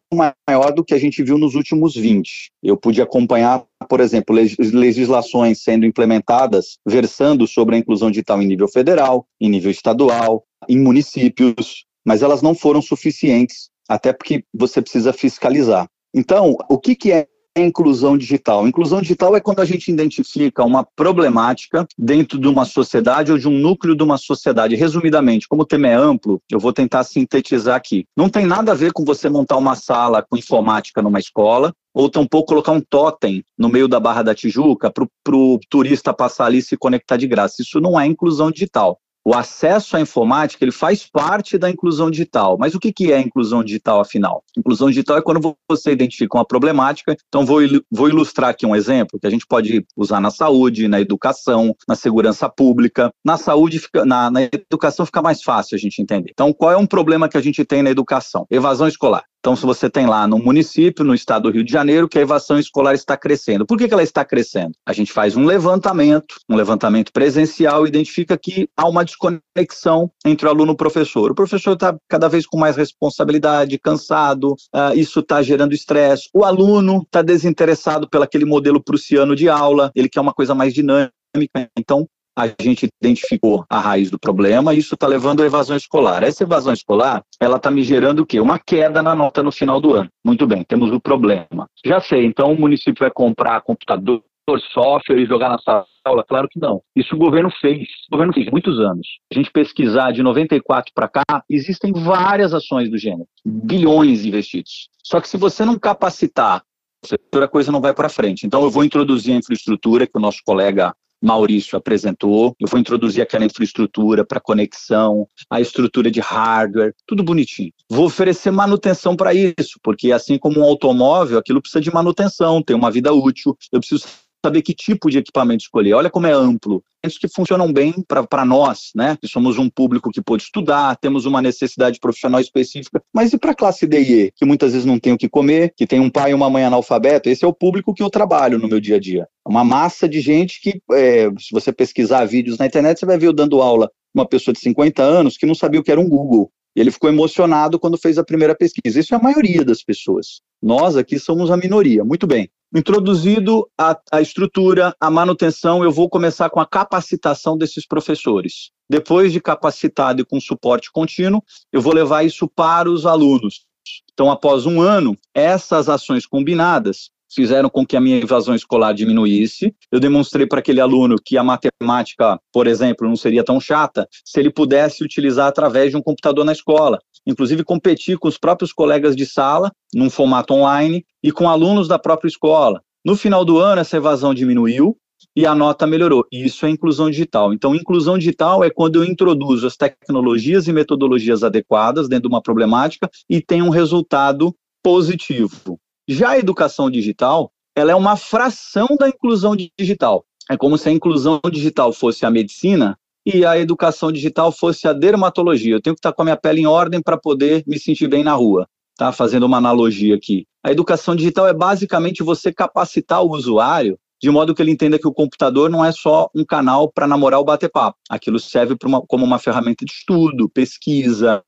maior do que a gente viu nos últimos 20. Eu pude acompanhar, por exemplo, legislações sendo implementadas versando sobre a inclusão digital em nível federal, em nível estadual, em municípios, mas elas não foram suficientes, até porque você precisa fiscalizar. Então, o que, que é inclusão digital? Inclusão digital é quando a gente identifica uma problemática dentro de uma sociedade ou de um núcleo de uma sociedade. Resumidamente, como o tema é amplo, eu vou tentar sintetizar aqui. Não tem nada a ver com você montar uma sala com informática numa escola, ou tampouco colocar um totem no meio da Barra da Tijuca para o turista passar ali e se conectar de graça. Isso não é inclusão digital. O acesso à informática ele faz parte da inclusão digital. Mas o que, que é inclusão digital, afinal? Inclusão digital é quando você identifica uma problemática. Então, vou, vou ilustrar aqui um exemplo que a gente pode usar na saúde, na educação, na segurança pública. Na saúde, fica, na, na educação fica mais fácil a gente entender. Então, qual é um problema que a gente tem na educação? Evasão escolar. Então, se você tem lá no município, no estado do Rio de Janeiro, que a evasão escolar está crescendo. Por que, que ela está crescendo? A gente faz um levantamento, um levantamento presencial, e identifica que há uma desconexão entre o aluno e o professor. O professor está cada vez com mais responsabilidade, cansado, uh, isso está gerando estresse. O aluno está desinteressado pelo aquele modelo prussiano de aula, ele quer uma coisa mais dinâmica. Então, a gente identificou a raiz do problema e isso está levando à evasão escolar. Essa evasão escolar, ela está me gerando o quê? Uma queda na nota no final do ano. Muito bem, temos o problema. Já sei, então o município vai comprar computador, software e jogar na sala? Claro que não. Isso o governo fez. O governo fez muitos anos. A gente pesquisar de 94 para cá, existem várias ações do gênero, bilhões investidos. Só que se você não capacitar, a coisa não vai para frente. Então eu vou introduzir a infraestrutura que o nosso colega Maurício apresentou. Eu vou introduzir aquela infraestrutura para conexão, a estrutura de hardware, tudo bonitinho. Vou oferecer manutenção para isso, porque assim como um automóvel, aquilo precisa de manutenção, tem uma vida útil. Eu preciso saber que tipo de equipamento escolher. Olha como é amplo. Que funcionam bem para nós, né? Que somos um público que pode estudar, temos uma necessidade profissional específica, mas e para a classe D e E, que muitas vezes não tem o que comer, que tem um pai e uma mãe analfabeto? Esse é o público que eu trabalho no meu dia a dia. Uma massa de gente que, é, se você pesquisar vídeos na internet, você vai ver eu dando aula uma pessoa de 50 anos que não sabia o que era um Google. E ele ficou emocionado quando fez a primeira pesquisa. Isso é a maioria das pessoas. Nós aqui somos a minoria. Muito bem. Introduzido a, a estrutura, a manutenção, eu vou começar com a capacitação desses professores. Depois de capacitado e com suporte contínuo, eu vou levar isso para os alunos. Então, após um ano, essas ações combinadas fizeram com que a minha evasão escolar diminuísse. Eu demonstrei para aquele aluno que a matemática, por exemplo, não seria tão chata se ele pudesse utilizar através de um computador na escola inclusive competir com os próprios colegas de sala, num formato online, e com alunos da própria escola. No final do ano, essa evasão diminuiu e a nota melhorou. Isso é inclusão digital. Então, inclusão digital é quando eu introduzo as tecnologias e metodologias adequadas dentro de uma problemática e tenho um resultado positivo. Já a educação digital, ela é uma fração da inclusão digital. É como se a inclusão digital fosse a medicina e a educação digital fosse a dermatologia. Eu tenho que estar com a minha pele em ordem para poder me sentir bem na rua. Tá fazendo uma analogia aqui. A educação digital é basicamente você capacitar o usuário de modo que ele entenda que o computador não é só um canal para namorar o bater-papo. Aquilo serve uma, como uma ferramenta de estudo, pesquisa,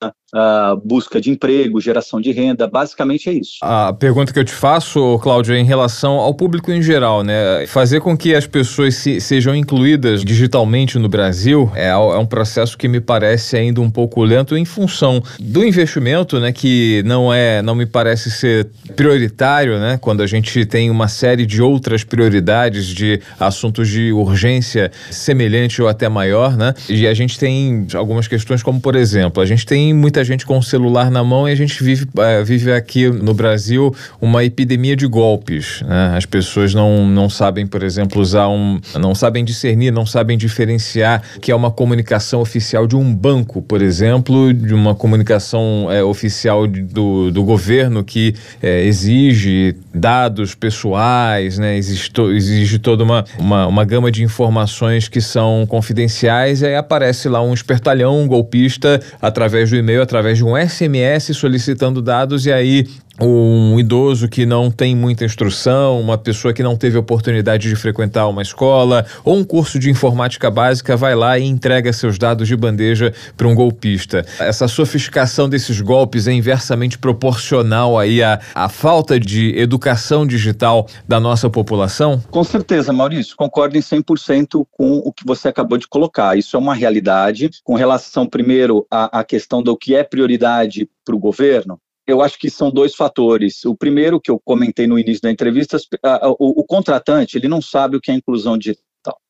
busca de emprego, geração de renda, basicamente é isso. A pergunta que eu te faço, Cláudio, é em relação ao público em geral, né? Fazer com que as pessoas se, sejam incluídas digitalmente no Brasil é, é, um processo que me parece ainda um pouco lento em função do investimento, né? Que não é, não me parece ser prioritário, né? Quando a gente tem uma série de outras prioridades de assuntos de urgência semelhante ou até maior, né? E a gente tem algumas questões como, por exemplo, a gente tem muita gente com o celular na mão e a gente vive, uh, vive aqui no Brasil uma epidemia de golpes, né? As pessoas não, não sabem, por exemplo, usar um... não sabem discernir, não sabem diferenciar que é uma comunicação oficial de um banco, por exemplo, de uma comunicação é, oficial do, do governo que é, exige dados pessoais, né? Exige, exige toda uma, uma, uma gama de informações que são confidenciais, e aí aparece lá um espertalhão, um golpista, através do e-mail, através de um SMS solicitando dados, e aí um idoso que não tem muita instrução, uma pessoa que não teve oportunidade de frequentar uma escola ou um curso de informática básica vai lá e entrega seus dados de bandeja para um golpista. Essa sofisticação desses golpes é inversamente proporcional aí à, à falta de educação digital da nossa população? Com certeza, Maurício, concordo em 100% com o que você acabou de colocar. Isso é uma realidade com relação primeiro à, à questão do que é prioridade para o governo, eu acho que são dois fatores. O primeiro, que eu comentei no início da entrevista, o, o contratante, ele não sabe o que é inclusão digital.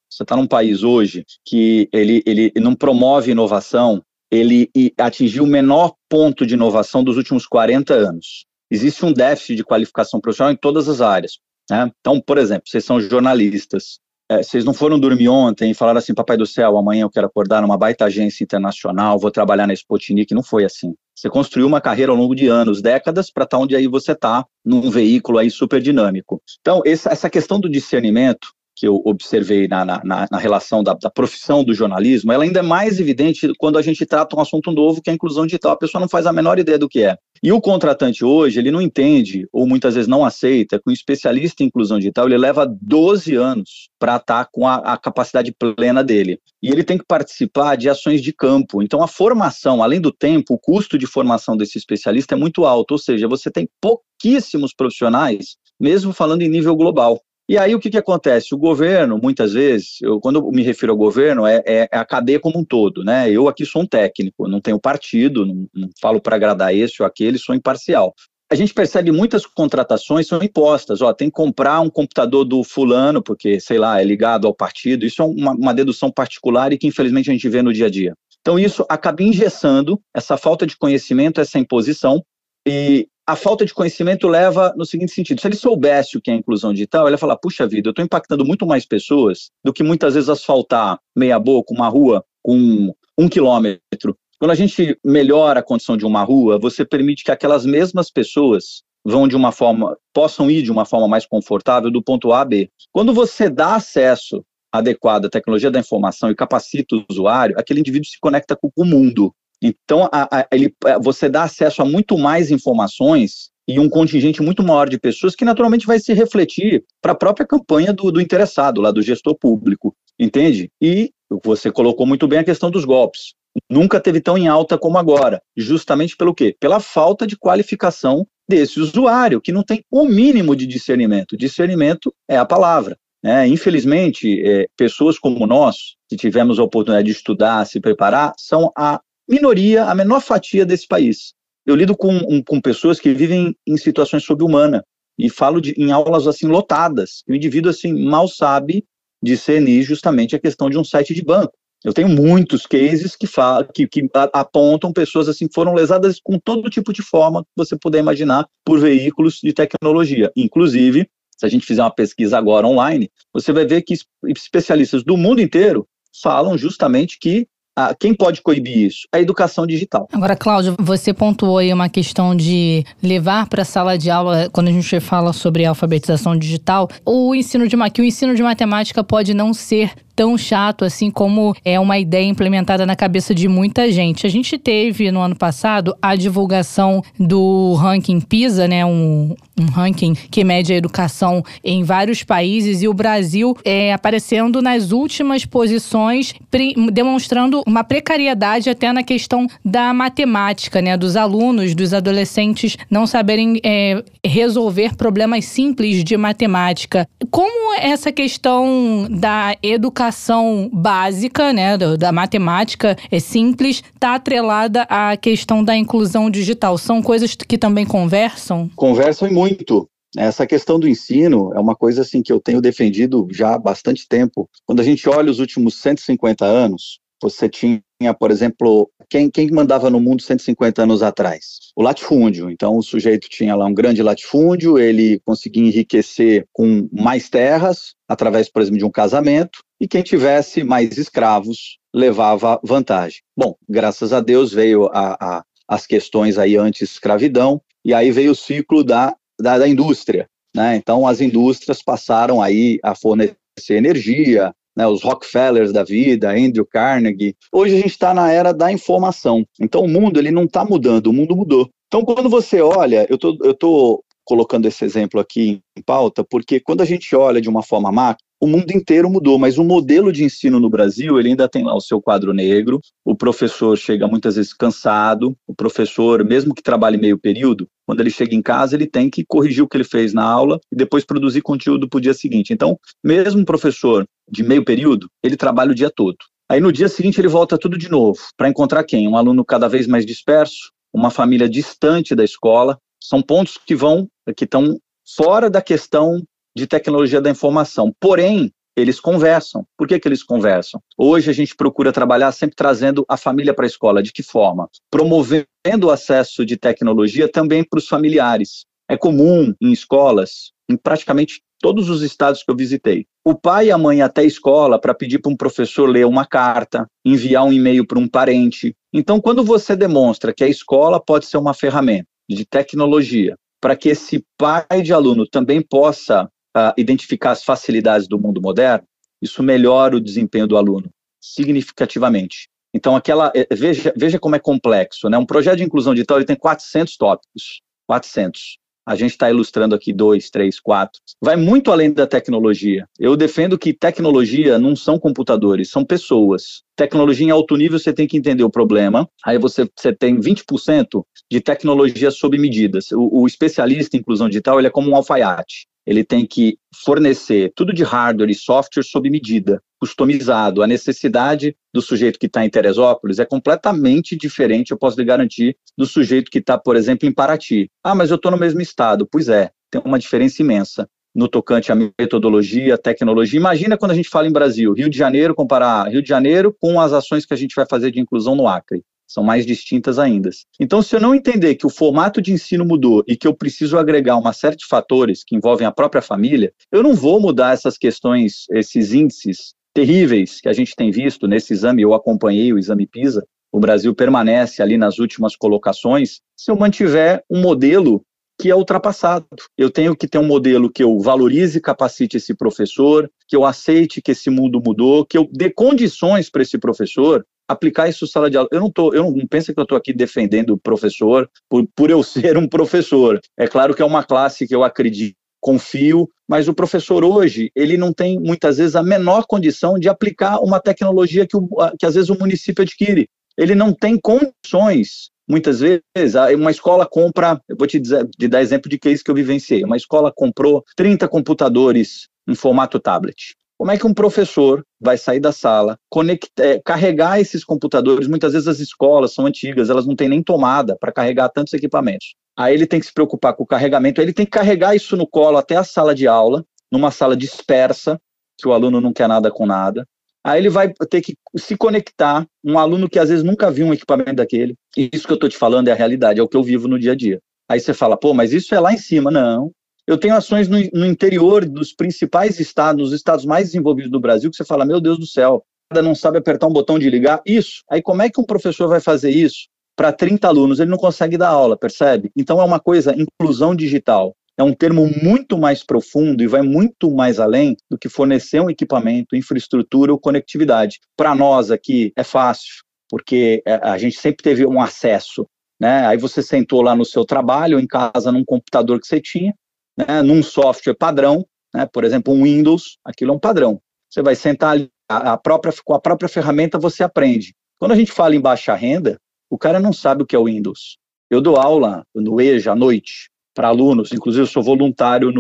Você está num país hoje que ele, ele não promove inovação, ele atingiu o menor ponto de inovação dos últimos 40 anos. Existe um déficit de qualificação profissional em todas as áreas. Né? Então, por exemplo, vocês são jornalistas, é, vocês não foram dormir ontem e falaram assim, papai do céu, amanhã eu quero acordar numa baita agência internacional, vou trabalhar na Sputnik, não foi assim. Você construiu uma carreira ao longo de anos, décadas, para estar tá onde aí você está, num veículo aí super dinâmico. Então, essa questão do discernimento, que eu observei na, na, na relação da, da, profissão do jornalismo, ela ainda é mais evidente quando a gente trata um assunto novo, que é a inclusão digital. A pessoa não faz a menor ideia do que é. E o contratante hoje, ele não entende, ou muitas vezes não aceita, que um especialista em inclusão digital, ele leva 12 anos para estar com a, a, capacidade plena dele. E ele tem que participar de ações de campo. Então, a formação, além do tempo, o custo de formação desse especialista é muito alto, ou seja, você tem pouquíssimos profissionais, mesmo falando em nível global. E aí o que, que acontece? O governo, muitas vezes, eu, quando eu me refiro ao governo, é, é, a cadeia como um todo, né? Eu aqui sou um técnico, não tenho partido, não, não falo para agradar esse ou aquele, sou imparcial. A gente percebe muitas contratações são impostas, ó, tem que comprar um computador do fulano, porque, sei lá, é ligado ao partido, isso é uma, uma dedução particular e que infelizmente a gente vê no dia a dia. Então isso acaba engessando essa falta de conhecimento, essa imposição, e a falta de conhecimento leva no seguinte sentido: se ele soubesse o que é inclusão digital, ele ia falar, puxa vida, eu estou impactando muito mais pessoas do que muitas vezes asfaltar meia boca uma rua com um quilômetro. Quando a gente melhora a condição de uma rua, você permite que aquelas mesmas pessoas vão de uma forma, possam ir de uma forma mais confortável do ponto A a B. Quando você dá acesso adequado à tecnologia da informação e capacita o usuário, aquele indivíduo se conecta com o mundo. Então, a, a, ele, você dá acesso a muito mais informações e um contingente muito maior de pessoas que naturalmente vai se refletir para a própria campanha do, do interessado, lá do gestor público, entende? E você colocou muito bem a questão dos golpes. Nunca teve tão em alta como agora, justamente pelo quê? Pela falta de qualificação desse usuário, que não tem o mínimo de discernimento. Discernimento é a palavra. Né? Infelizmente, é, pessoas como nós, que tivemos a oportunidade de estudar, se preparar, são a minoria, a menor fatia desse país. Eu lido com, um, com pessoas que vivem em situações sobre-humana e falo de, em aulas assim lotadas. O indivíduo assim mal sabe discernir justamente a questão de um site de banco. Eu tenho muitos cases que, falam, que, que apontam pessoas assim foram lesadas com todo tipo de forma que você puder imaginar por veículos de tecnologia. Inclusive, se a gente fizer uma pesquisa agora online, você vai ver que especialistas do mundo inteiro falam justamente que ah, quem pode coibir isso? A educação digital. Agora, Cláudio, você pontuou aí uma questão de levar para a sala de aula, quando a gente fala sobre alfabetização digital, o ensino de que o ensino de matemática pode não ser tão chato assim como é uma ideia implementada na cabeça de muita gente. A gente teve no ano passado a divulgação do ranking PISA, né, um, um ranking que mede a educação em vários países e o Brasil é aparecendo nas últimas posições, demonstrando uma precariedade até na questão da matemática, né, dos alunos, dos adolescentes não saberem é, resolver problemas simples de matemática. Como essa questão da educação educação básica, né, da matemática é simples, está atrelada à questão da inclusão digital. São coisas que também conversam? Conversam e muito. Essa questão do ensino é uma coisa assim que eu tenho defendido já há bastante tempo. Quando a gente olha os últimos 150 anos, você tinha, por exemplo, quem, quem mandava no mundo 150 anos atrás? O latifúndio. Então, o sujeito tinha lá um grande latifúndio, ele conseguia enriquecer com mais terras, através, por exemplo, de um casamento, e quem tivesse mais escravos levava vantagem. Bom, graças a Deus veio a, a, as questões aí anti-escravidão, e aí veio o ciclo da da, da indústria. Né? Então, as indústrias passaram aí a fornecer energia, né, os Rockefellers da vida, Andrew Carnegie. Hoje a gente está na era da informação. Então, o mundo ele não está mudando, o mundo mudou. Então, quando você olha, eu tô, eu tô colocando esse exemplo aqui em pauta, porque quando a gente olha de uma forma macro, o mundo inteiro mudou, mas o modelo de ensino no Brasil, ele ainda tem lá o seu quadro negro, o professor chega muitas vezes cansado, o professor, mesmo que trabalhe meio período, quando ele chega em casa, ele tem que corrigir o que ele fez na aula e depois produzir conteúdo para o dia seguinte. Então, mesmo um professor de meio período, ele trabalha o dia todo. Aí no dia seguinte ele volta tudo de novo, para encontrar quem? Um aluno cada vez mais disperso, uma família distante da escola. São pontos que vão, que estão fora da questão de tecnologia da informação. Porém, eles conversam. Por que, que eles conversam? Hoje a gente procura trabalhar sempre trazendo a família para a escola. De que forma? Promovendo o acesso de tecnologia também para os familiares. É comum em escolas, em praticamente todos os estados que eu visitei, o pai e a mãe até a escola para pedir para um professor ler uma carta, enviar um e-mail para um parente. Então, quando você demonstra que a escola pode ser uma ferramenta de tecnologia para que esse pai de aluno também possa uh, identificar as facilidades do mundo moderno, isso melhora o desempenho do aluno significativamente. Então, aquela eh, veja, veja como é complexo, né? Um projeto de inclusão digital ele tem 400 tópicos, 400. A gente está ilustrando aqui dois, três, quatro. Vai muito além da tecnologia. Eu defendo que tecnologia não são computadores, são pessoas. Tecnologia em alto nível, você tem que entender o problema. Aí você, você tem 20% de tecnologia sob medidas. O, o especialista em inclusão digital ele é como um alfaiate ele tem que fornecer tudo de hardware e software sob medida, customizado. A necessidade do sujeito que está em Teresópolis é completamente diferente, eu posso lhe garantir, do sujeito que está, por exemplo, em Paraty. Ah, mas eu estou no mesmo estado. Pois é, tem uma diferença imensa no tocante à metodologia, à tecnologia. Imagina quando a gente fala em Brasil, Rio de Janeiro, comparar Rio de Janeiro com as ações que a gente vai fazer de inclusão no Acre são mais distintas ainda. Então, se eu não entender que o formato de ensino mudou e que eu preciso agregar uma série de fatores que envolvem a própria família, eu não vou mudar essas questões, esses índices terríveis que a gente tem visto nesse exame. Eu acompanhei o exame PISA. O Brasil permanece ali nas últimas colocações se eu mantiver um modelo que é ultrapassado. Eu tenho que ter um modelo que eu valorize e capacite esse professor, que eu aceite que esse mundo mudou, que eu dê condições para esse professor aplicar isso sala de aula. Eu não tô, eu não, não penso que eu estou aqui defendendo o professor por, por eu *laughs* ser um professor. É claro que é uma classe que eu acredito, confio, mas o professor hoje, ele não tem muitas vezes a menor condição de aplicar uma tecnologia que, o, que às vezes o município adquire. Ele não tem condições muitas vezes, uma escola compra, eu vou te, dizer, te dar exemplo de case que eu vivenciei, uma escola comprou 30 computadores em formato tablet. Como é que um professor vai sair da sala, é, carregar esses computadores? Muitas vezes as escolas são antigas, elas não têm nem tomada para carregar tantos equipamentos. Aí ele tem que se preocupar com o carregamento, ele tem que carregar isso no colo até a sala de aula, numa sala dispersa, que o aluno não quer nada com nada. Aí ele vai ter que se conectar, um aluno que às vezes nunca viu um equipamento daquele. E isso que eu estou te falando é a realidade, é o que eu vivo no dia a dia. Aí você fala, pô, mas isso é lá em cima. Não, eu tenho ações no, no, interior dos principais estados, nos estados mais desenvolvidos do Brasil, que você fala, meu Deus do céu, cada não sabe apertar um botão de ligar. Isso. Aí como é que um professor vai fazer isso para 30 alunos? Ele não consegue dar aula, percebe? Então é uma coisa, inclusão digital. É um termo muito mais profundo e vai muito mais além do que fornecer um equipamento, infraestrutura ou conectividade. Para nós aqui é fácil, porque é, a gente sempre teve um acesso né? Aí você sentou lá no seu trabalho, em casa, num computador que você tinha, né, num software padrão, né, por exemplo, um Windows, aquilo é um padrão. Você vai sentar ali, a própria, com a própria ferramenta você aprende. Quando a gente fala em baixa renda, o cara não sabe o que é o Windows. Eu dou aula no EJA à noite para alunos, inclusive eu sou voluntário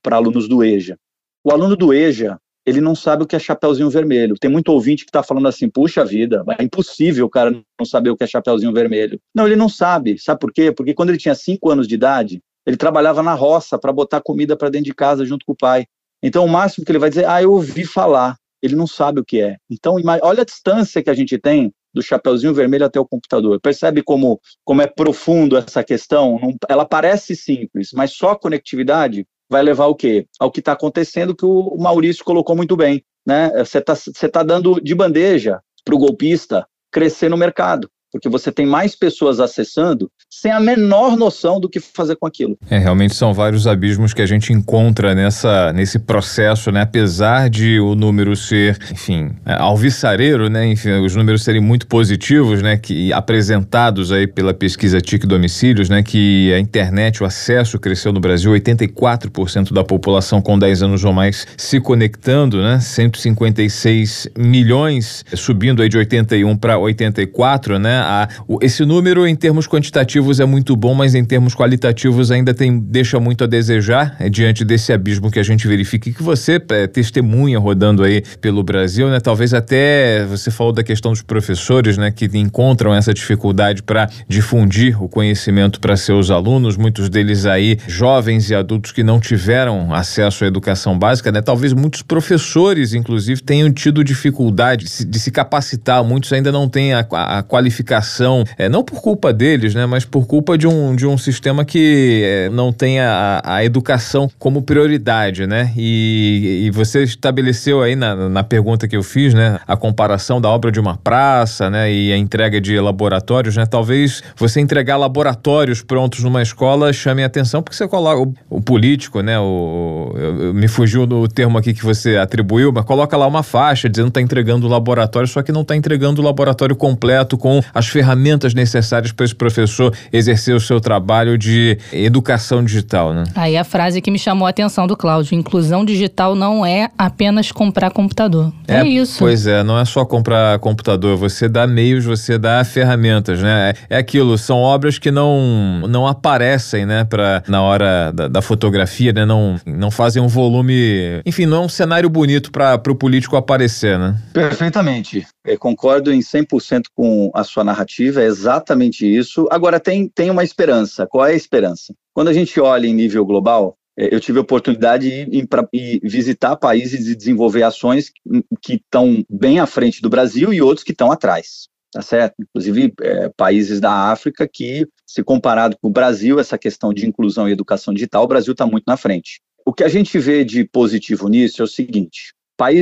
para alunos do EJA. O aluno do EJA, ele não sabe o que é Chapeuzinho Vermelho. Tem muito ouvinte que está falando assim, puxa vida, é impossível o cara não saber o que é Chapeuzinho Vermelho. Não, ele não sabe. Sabe por quê? Porque quando ele tinha 5 anos de idade, Ele trabalhava na roça para botar comida para dentro de casa junto com o pai. Então, o máximo que ele vai dizer, ah, eu ouvi falar. Ele não sabe o que é. Então, olha a distância que a gente tem do chapeuzinho vermelho até o computador. Percebe como, como é profundo essa questão? Não, ela parece simples, mas só a conectividade vai levar o quê? Ao que está acontecendo, que o Maurício colocou muito bem. Né? Você está tá dando de bandeja para o golpista crescer no mercado porque você tem mais pessoas acessando sem a menor noção do que fazer com aquilo. É, realmente são vários abismos que a gente encontra nessa, nesse processo, né? Apesar de o número ser, enfim, é, alvissareiro, né? Enfim, os números serem muito positivos, né? Que apresentados aí pela pesquisa TIC Domicílios, né? Que a internet, o acesso cresceu no Brasil, 84% da população com 10 anos ou mais se conectando, né? 156 milhões, subindo aí de 81 para 84, né? A, o, esse número, em termos quantitativos, é muito bom, mas em termos qualitativos ainda tem, deixa muito a desejar é, diante desse abismo que a gente verifica e que você é, testemunha rodando aí pelo Brasil, né? Talvez até você falou da questão dos professores, né? Que encontram essa dificuldade para difundir o conhecimento para seus alunos, muitos deles aí jovens e adultos que não tiveram acesso à educação básica, né? Talvez muitos professores, inclusive, tenham tido dificuldade de se, capacitar, muitos ainda não têm a, a qualificação é, não por culpa deles, né, mas por culpa de um, de um sistema que é, não tem a, a educação como prioridade, né? E, e você estabeleceu aí na, na pergunta que eu fiz, né, a comparação da obra de uma praça, né, e a entrega de laboratórios, né? Talvez você entregar laboratórios prontos numa escola chame a atenção porque você coloca o, o político, né, o, me fugiu do termo aqui que você atribuiu, mas coloca lá uma faixa dizendo que está entregando o laboratório, só que não está entregando o laboratório completo com as ferramentas necessárias para esse professor exercer o seu trabalho de educação digital, né? Aí a frase que me chamou a atenção do Cláudio: inclusão digital não é apenas comprar computador. É, é isso. Pois é, não é só comprar computador, você dá meios, você dá ferramentas, né? É, é aquilo, são obras que não, não aparecem, né, pra, na hora da, da fotografia, né? Não, não fazem um volume. Enfim, não é um cenário bonito para o político aparecer, né? Perfeitamente. Concordo em 100% com a sua narrativa, é exatamente isso. Agora, tem, tem uma esperança. Qual é a esperança? Quando a gente olha em nível global, é, eu tive a oportunidade de ir, pra, ir visitar países e desenvolver ações que estão bem à frente do Brasil e outros que estão atrás, tá certo? Inclusive é, países da África que, se comparado com o Brasil, essa questão de inclusão e educação digital, o Brasil está muito na frente. O que a gente vê de positivo nisso é o seguinte: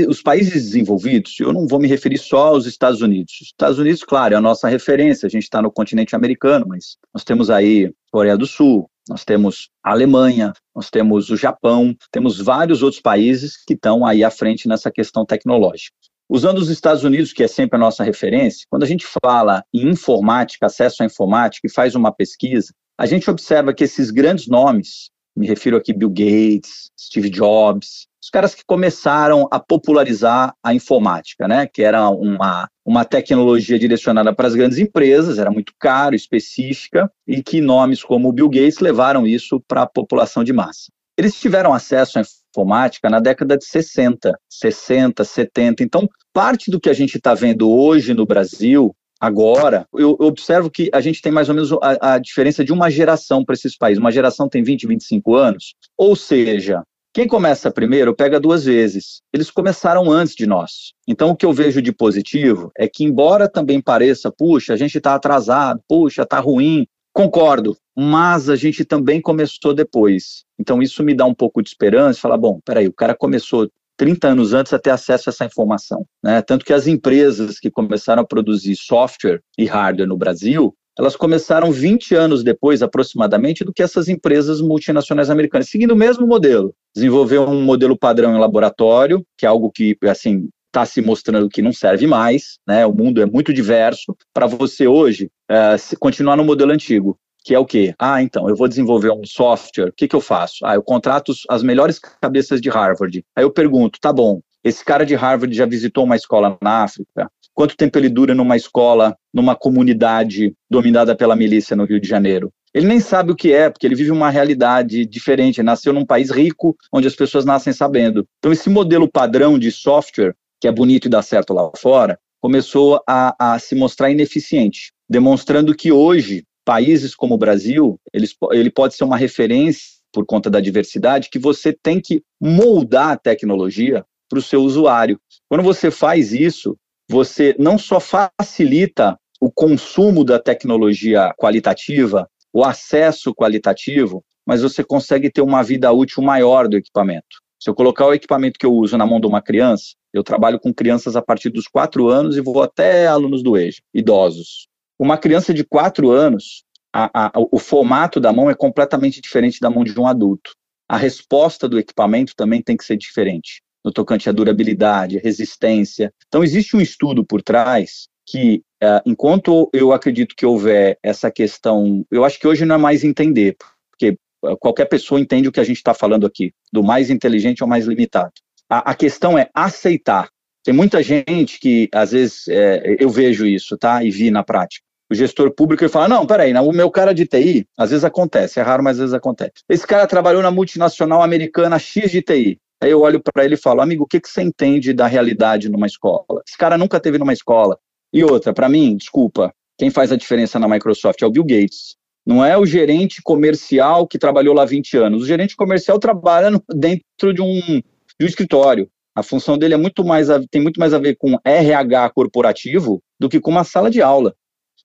os países desenvolvidos, eu não vou me referir só aos Estados Unidos. Os Estados Unidos, claro, é a nossa referência, a gente está no continente americano, mas nós temos aí Coreia do Sul, nós temos a Alemanha, nós temos o Japão, temos vários outros países que estão aí à frente nessa questão tecnológica. Usando os Estados Unidos, que é sempre a nossa referência, quando a gente fala em informática, acesso à informática e faz uma pesquisa, a gente observa que esses grandes nomes, me refiro aqui Bill Gates, Steve Jobs, os caras que começaram a popularizar a informática, né? Que era uma, uma tecnologia direcionada para as grandes empresas, era muito caro, específica, e que nomes como Bill Gates levaram isso para a população de massa. Eles tiveram acesso à informática na década de 60, 60, 70. Então, parte do que a gente está vendo hoje no Brasil, agora, eu, eu, observo que a gente tem mais ou menos a, a diferença de uma geração para esses países. Uma geração tem 20, 25 anos, ou seja, quem começa primeiro pega duas vezes. Eles começaram antes de nós. Então, o que eu vejo de positivo é que, embora também pareça, puxa, a gente está atrasado, puxa, está ruim, concordo, mas a gente também começou depois. Então, isso me dá um pouco de esperança, falar, bom, peraí, o cara começou 30 anos antes a ter acesso a essa informação. Né? Tanto que as empresas que começaram a produzir software e hardware no Brasil, elas começaram 20 anos depois, aproximadamente, do que essas empresas multinacionais americanas, seguindo o mesmo modelo. Desenvolver um modelo padrão em laboratório, que é algo que, assim, está se mostrando que não serve mais, né? O mundo é muito diverso. Para você hoje é, continuar no modelo antigo, que é o quê? Ah, então, eu vou desenvolver um software, o que, que eu faço? Ah, eu contrato as melhores cabeças de Harvard. Aí eu pergunto, tá bom, esse cara de Harvard já visitou uma escola na África? Quanto tempo ele dura numa escola, numa comunidade dominada pela milícia no Rio de Janeiro? Ele nem sabe o que é, porque ele vive uma realidade diferente. Ele nasceu num país rico, onde as pessoas nascem sabendo. Então, esse modelo padrão de software, que é bonito e dá certo lá fora, começou a, a se mostrar ineficiente, demonstrando que hoje países como o Brasil, eles, ele pode ser uma referência por conta da diversidade, que você tem que moldar a tecnologia para o seu usuário. Quando você faz isso, você não só facilita o consumo da tecnologia qualitativa, o acesso qualitativo, mas você consegue ter uma vida útil maior do equipamento. Se eu colocar o equipamento que eu uso na mão de uma criança, eu trabalho com crianças a partir dos quatro anos e vou até alunos do EJA, idosos. Uma criança de quatro anos, a, a, o formato da mão é completamente diferente da mão de um adulto. A resposta do equipamento também tem que ser diferente, no tocante à durabilidade, resistência. Então, existe um estudo por trás que, uh, enquanto eu acredito que houver essa questão, eu acho que hoje não é mais entender, porque uh, qualquer pessoa entende o que a gente está falando aqui, do mais inteligente ao mais limitado. A, a, questão é aceitar. Tem muita gente que, às vezes, é, eu vejo isso, tá? E vi na prática o gestor público e fala: não, peraí, o meu cara de TI, às vezes acontece, é raro, mas às vezes acontece. Esse cara trabalhou na multinacional americana X de TI. Aí eu olho para ele e falo: amigo, o que, que você entende da realidade numa escola? Esse cara nunca teve numa escola. E outra, para mim, desculpa, quem faz a diferença na Microsoft é o Bill Gates. Não é o gerente comercial que trabalhou lá 20 anos. O gerente comercial trabalha dentro de um, de um escritório. A função dele é muito mais a, tem muito mais a ver com RH corporativo do que com uma sala de aula.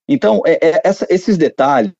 Então, é, é, essa, esses detalhes,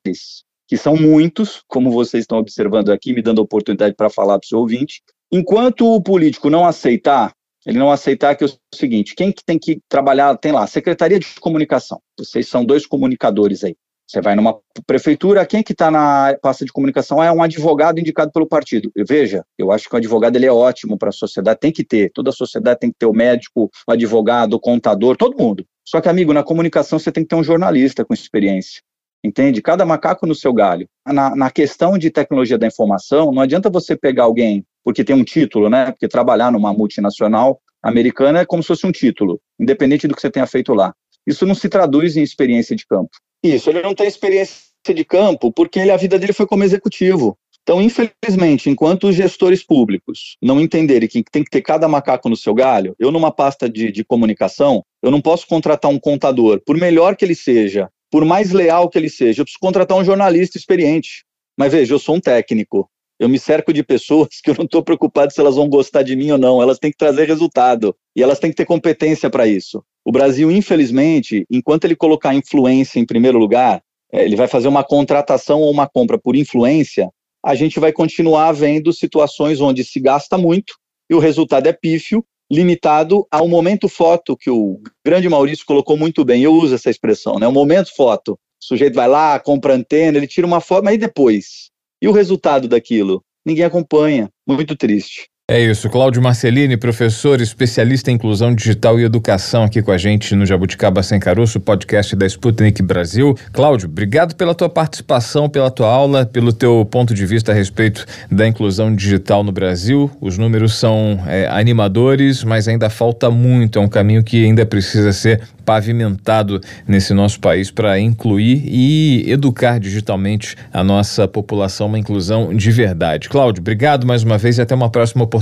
que são muitos, como vocês estão observando aqui, me dando oportunidade para falar para o seu ouvinte, enquanto o político não aceitar, ele não aceitar que é o seguinte, quem que tem que trabalhar, tem lá, Secretaria de Comunicação, vocês são dois comunicadores aí, você vai numa prefeitura, quem que está na pasta de comunicação é um advogado indicado pelo partido. Veja, eu acho que o advogado ele é ótimo para a sociedade, tem que ter, toda a sociedade tem que ter o médico, o advogado, o contador, todo mundo. Só que, amigo, na comunicação você tem que ter um jornalista com experiência. Entende? Cada macaco no seu galho. Na, na questão de tecnologia da informação, não adianta você pegar alguém porque tem um título, né? Porque trabalhar numa multinacional americana é como se fosse um título, independente do que você tenha feito lá. Isso não se traduz em experiência de campo. Isso, ele não tem experiência de campo porque ele, a vida dele foi como executivo. Então, infelizmente, enquanto os gestores públicos não entenderem que tem que ter cada macaco no seu galho, eu numa pasta de, de comunicação, eu não posso contratar um contador, por melhor que ele seja, por mais leal que ele seja, eu preciso contratar um jornalista experiente. Mas veja, eu sou um técnico. Eu me cerco de pessoas que eu não estou preocupado se elas vão gostar de mim ou não. Elas têm que trazer resultado e elas têm que ter competência para isso. O Brasil, infelizmente, enquanto ele colocar influência em primeiro lugar, é, ele vai fazer uma contratação ou uma compra por influência, a gente vai continuar vendo situações onde se gasta muito e o resultado é pífio, limitado ao momento foto, que o grande Maurício colocou muito bem, eu uso essa expressão, né? O momento foto. O sujeito vai lá, compra antena, ele tira uma foto, mas e depois? E o resultado daquilo? Ninguém acompanha. Muito triste. É isso, Cláudio Marcelini, professor especialista em inclusão digital e educação aqui com a gente no Jabuticaba Sem Caroço, podcast da Sputnik Brasil. Cláudio, obrigado pela tua participação, pela tua aula, pelo teu ponto de vista a respeito da inclusão digital no Brasil. Os números são é, animadores, mas ainda falta muito, é um caminho que ainda precisa ser pavimentado nesse nosso país para incluir e educar digitalmente a nossa população, uma inclusão de verdade. Cláudio, obrigado mais uma vez e até uma próxima oportunidade.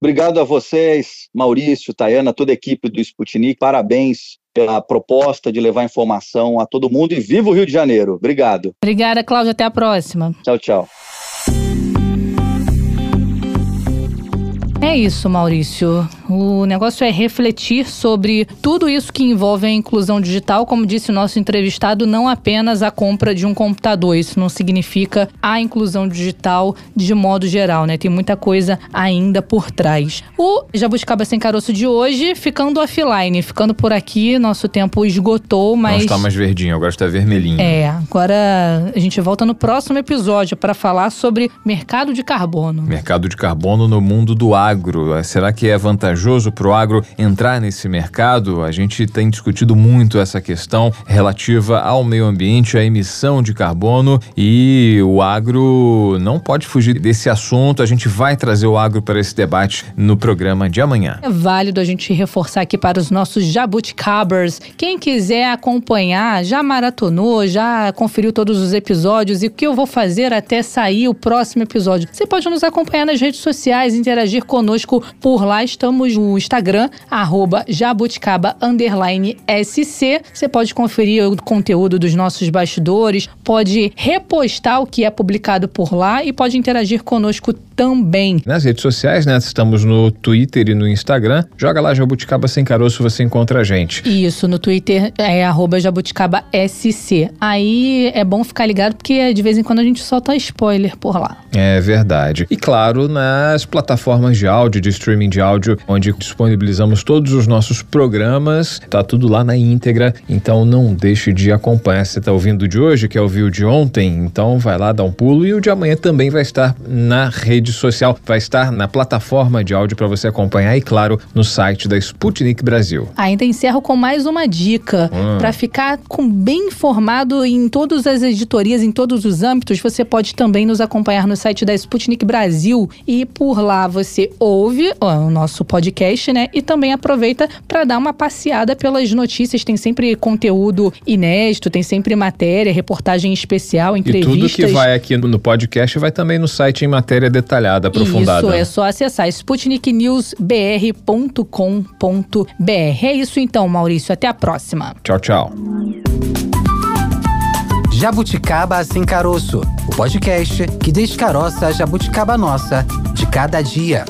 Obrigado a vocês, Maurício, Tayana, toda a equipe do Sputnik. Parabéns pela proposta de levar informação a todo mundo e viva o Rio de Janeiro. Obrigado. Obrigada, Cláudio. Até a próxima. Tchau, tchau. É isso, Maurício. O negócio é refletir sobre tudo isso que envolve a inclusão digital, como disse o nosso entrevistado, não apenas a compra de um computador. Isso não significa a inclusão digital de modo geral, né? Tem muita coisa ainda por trás. O Jabuticaba Sem Caroço de hoje ficando offline, ficando por aqui, nosso tempo esgotou, mas. Não está mais verdinho, agora está vermelhinho. É, agora a gente volta no próximo episódio para falar sobre mercado de carbono. Mercado de carbono no mundo do agro agro. Será que é vantajoso para o agro entrar nesse mercado? A gente tem discutido muito essa questão relativa ao meio ambiente, à emissão de carbono e o agro não pode fugir desse assunto. A gente vai trazer o agro para esse debate no programa de amanhã. É válido a gente reforçar aqui para os nossos jabuticabers. Quem quiser acompanhar, já maratonou, já conferiu todos os episódios e o que eu vou fazer até sair o próximo episódio. Você pode nos acompanhar nas redes sociais, interagir conosco por lá. Estamos temos o Instagram, arroba jabuticaba SC. Você pode conferir o conteúdo dos nossos bastidores, pode repostar o que é publicado por lá e pode interagir conosco também. Nas redes sociais, né? Estamos no Twitter e no Instagram. Joga lá Jabuticaba Sem Caroço, você encontra a gente. Isso, no Twitter é arroba jabuticaba SC. Aí é bom ficar ligado porque de vez em quando a gente solta spoiler por lá. É verdade. E claro, nas plataformas de áudio, de streaming de áudio, onde disponibilizamos todos os nossos programas, tá tudo lá na íntegra, então não deixe de acompanhar. Você tá ouvindo de hoje, quer ouvir o de ontem, então vai lá dar um pulo e o de amanhã também vai estar na rede social, vai estar na plataforma de áudio para você acompanhar e claro, no site da Sputnik Brasil. Ainda encerro com mais uma dica Hum. para ficar com bem informado em todas as editorias, em todos os âmbitos. Você pode também nos acompanhar no site da Sputnik Brasil e por lá você ouve ó, o nosso podcast, né? E também aproveita para dar uma passeada pelas notícias. Tem sempre conteúdo inédito, tem sempre matéria, reportagem especial, E entrevistas. tudo que vai aqui no podcast vai também no site em matéria detalhada, aprofundada. Isso, é só acessar sputniknewsbr.com.br. É isso então, Maurício. Até a próxima. Tchau, tchau. Jabuticaba Sem Caroço, o podcast que descaroça a jabuticaba nossa cada dia.